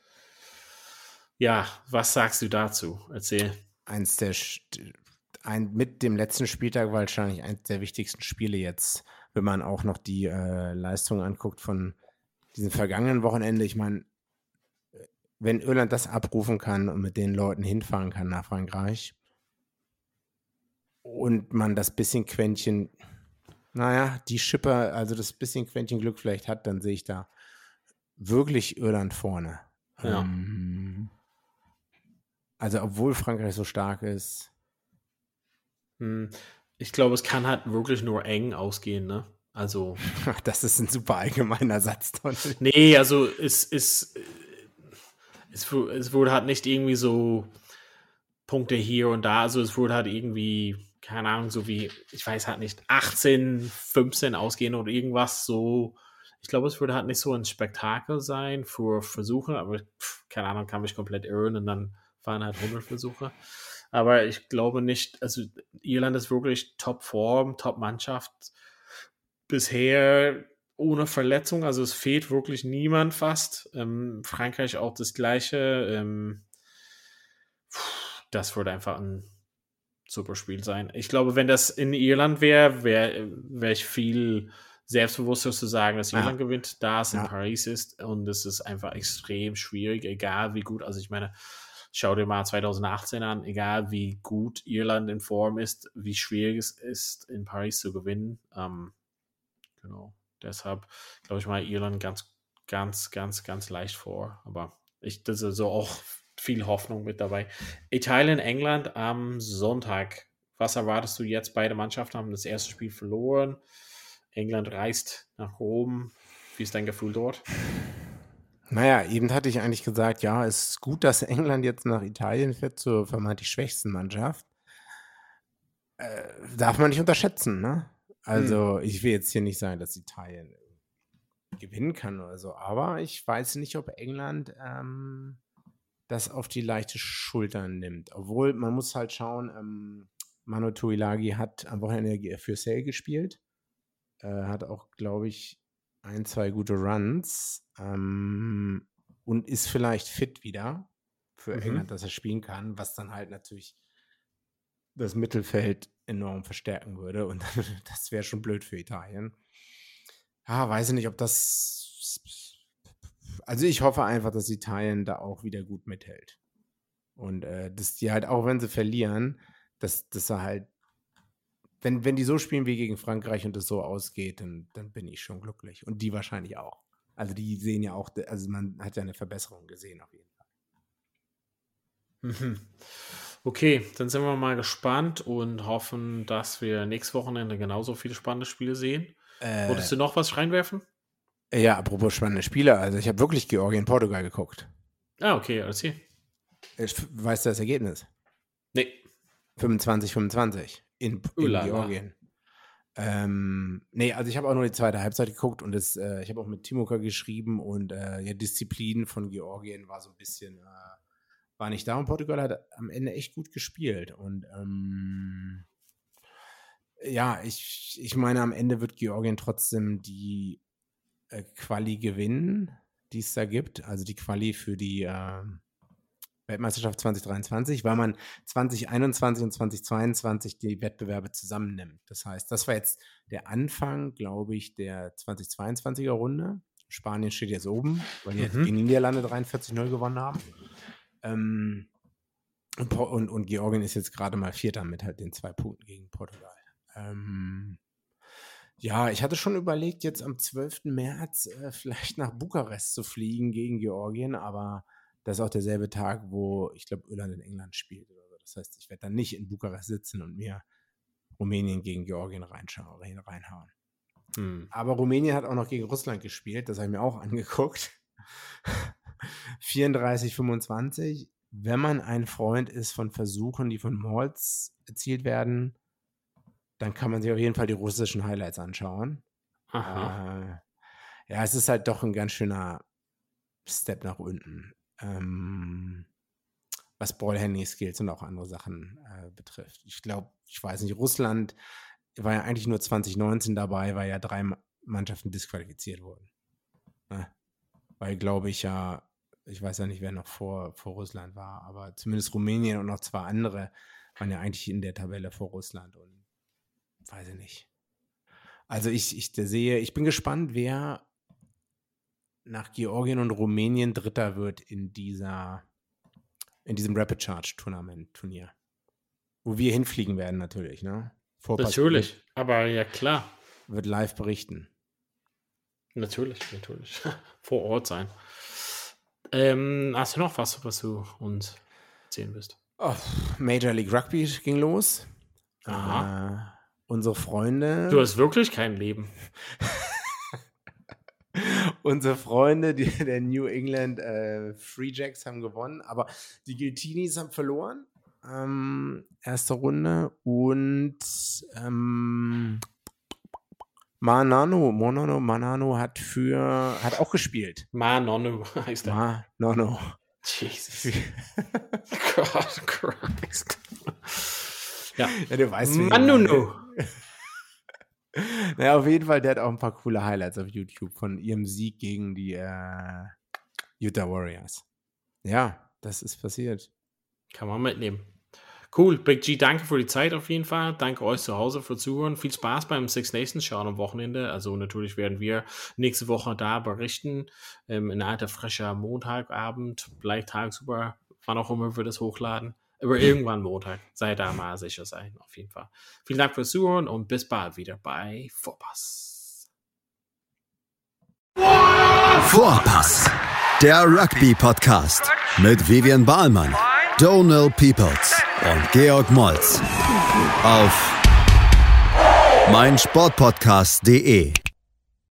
ja, was sagst du dazu? Erzähl. Eins der ein, mit dem letzten Spieltag wahrscheinlich eines der wichtigsten Spiele jetzt, wenn man auch noch die äh, Leistung anguckt von diesem vergangenen Wochenende. Ich meine, wenn Irland das abrufen kann und mit den Leuten hinfahren kann nach Frankreich und man das bisschen Quäntchen naja, die Schipper, also das bisschen Quäntchen Glück vielleicht hat, dann sehe ich da wirklich Irland vorne. Ja. Ähm, also obwohl Frankreich so stark ist. Hm, ich glaube, es kann halt wirklich nur eng ausgehen, ne? Also. das ist ein super allgemeiner Satz, Donald. Nee, also es ist. Es, es wurde halt nicht irgendwie so Punkte hier und da. Also es wurde halt irgendwie keine Ahnung, so wie, ich weiß halt nicht, 18, 15 ausgehen oder irgendwas so. Ich glaube, es würde halt nicht so ein Spektakel sein für Versuche, aber pff, keine Ahnung, kann mich komplett irren und dann fahren halt 100 Versuche. Aber ich glaube nicht, also Irland ist wirklich Top-Form, Top-Mannschaft. Bisher ohne Verletzung, also es fehlt wirklich niemand fast. Ähm, Frankreich auch das gleiche. Ähm, das würde einfach ein super Spiel sein. Ich glaube, wenn das in Irland wäre, wäre wär ich viel selbstbewusster zu sagen, dass Irland ja. gewinnt, da es in ja. Paris ist. Und es ist einfach extrem schwierig, egal wie gut. Also ich meine, schau dir mal 2018 an, egal wie gut Irland in Form ist, wie schwierig es ist, in Paris zu gewinnen. Ähm, genau. Deshalb glaube ich mal Irland ganz, ganz, ganz, ganz leicht vor. Aber ich, das ist so auch viel Hoffnung mit dabei. Italien, England am Sonntag. Was erwartest du jetzt? Beide Mannschaften haben das erste Spiel verloren. England reist nach Rom. Wie ist dein Gefühl dort? Naja, eben hatte ich eigentlich gesagt, ja, es ist gut, dass England jetzt nach Italien fährt, zur vermeintlich schwächsten Mannschaft. Äh, darf man nicht unterschätzen, ne? Also, hm. ich will jetzt hier nicht sagen, dass Italien gewinnen kann oder so, aber ich weiß nicht, ob England ähm, das auf die leichte Schulter nimmt. Obwohl, man muss halt schauen, ähm, Manu Tuilagi hat am Wochenende für Sale gespielt. Äh, hat auch, glaube ich, ein, zwei gute Runs ähm, und ist vielleicht fit wieder für mhm. England, dass er spielen kann, was dann halt natürlich das Mittelfeld enorm verstärken würde. Und das wäre schon blöd für Italien. Ja, weiß ich nicht, ob das also ich hoffe einfach, dass Italien da auch wieder gut mithält. Und äh, dass die halt, auch wenn sie verlieren, dass, dass er halt, wenn, wenn die so spielen wie gegen Frankreich und es so ausgeht, dann, dann bin ich schon glücklich. Und die wahrscheinlich auch. Also die sehen ja auch, also man hat ja eine Verbesserung gesehen auf jeden Fall. Okay, dann sind wir mal gespannt und hoffen, dass wir nächstes Wochenende genauso viele spannende Spiele sehen. Äh, Wolltest du noch was reinwerfen? Ja, apropos spannende Spiele, also ich habe wirklich Georgien-Portugal geguckt. Ah, okay, alles hier. Ich weiß das Ergebnis? Nee. 25, 25 in, in Georgien. Ähm, nee, also ich habe auch nur die zweite Halbzeit geguckt und das, äh, ich habe auch mit Timoka geschrieben und äh, ja, Disziplin von Georgien war so ein bisschen, äh, war nicht da und Portugal hat am Ende echt gut gespielt. Und ähm, ja, ich, ich meine, am Ende wird Georgien trotzdem die äh, Quali gewinnen, die es da gibt. Also die Quali für die äh, Weltmeisterschaft 2023, weil man 2021 und 2022 die Wettbewerbe zusammennimmt. Das heißt, das war jetzt der Anfang, glaube ich, der 2022er Runde. Spanien steht jetzt oben, weil die mhm. gegen Niederlande 43-0 gewonnen haben. Ähm, und, und, und, Georgien ist jetzt gerade mal Vierter mit halt den zwei Punkten gegen Portugal. Ähm, ja, ich hatte schon überlegt, jetzt am 12. März äh, vielleicht nach Bukarest zu fliegen gegen Georgien, aber das ist auch derselbe Tag, wo ich glaube, Irland in England spielt. Oder so. Das heißt, ich werde dann nicht in Bukarest sitzen und mir Rumänien gegen Georgien reinhauen. Hm. Aber Rumänien hat auch noch gegen Russland gespielt, das habe ich mir auch angeguckt. 34, 25. Wenn man ein Freund ist von Versuchen, die von Malls erzielt werden, dann kann man sich auf jeden Fall die russischen Highlights anschauen. Äh, ja, es ist halt doch ein ganz schöner Step nach unten, ähm, was Ballhandling-Skills und auch andere Sachen äh, betrifft. Ich glaube, ich weiß nicht, Russland war ja eigentlich nur 2019 dabei, weil ja drei Mannschaften disqualifiziert wurden. Ne? Weil, glaube ich, ja, ich weiß ja nicht, wer noch vor, vor Russland war, aber zumindest Rumänien und noch zwei andere waren ja eigentlich in der Tabelle vor Russland und weiß ich nicht. Also ich, ich sehe, ich bin gespannt, wer nach Georgien und Rumänien Dritter wird in dieser, in diesem Rapid Charge Tournament Turnier. Wo wir hinfliegen werden natürlich, ne? Vorpass natürlich, aber ja klar. Wird live berichten. Natürlich, natürlich. Vor Ort sein. Ähm, hast du noch was, was du uns erzählen willst? Oh, Major League Rugby ging los. Aha. Äh, unsere Freunde. Du hast wirklich kein Leben. unsere Freunde die, der New England äh, Free Jacks haben gewonnen, aber die Guiltinis haben verloren. Ähm, erste Runde und ähm, Manano, Monano, Manano hat für, hat auch gespielt. Manano heißt er. Manano. Jesus. God Christ. ja. ja, du weißt, Manano. naja, auf jeden Fall, der hat auch ein paar coole Highlights auf YouTube von ihrem Sieg gegen die äh, Utah Warriors. Ja, das ist passiert. Kann man mitnehmen. Cool, Big G, danke für die Zeit auf jeden Fall. Danke euch zu Hause für Zuhören. Viel Spaß beim Six Nations schauen am Wochenende. Also natürlich werden wir nächste Woche da berichten. Ähm, in alter frischer Montagabend, vielleicht tagsüber, wann auch immer wir das hochladen. Aber irgendwann Montag. Sei da mal sicher sein, auf jeden Fall. Vielen Dank fürs Zuhören und bis bald wieder bei Vorpass. Vorpass, der Rugby-Podcast mit Vivian Bahlmann, Donald Peoples und Georg Moltz. Auf meinsportpodcast.de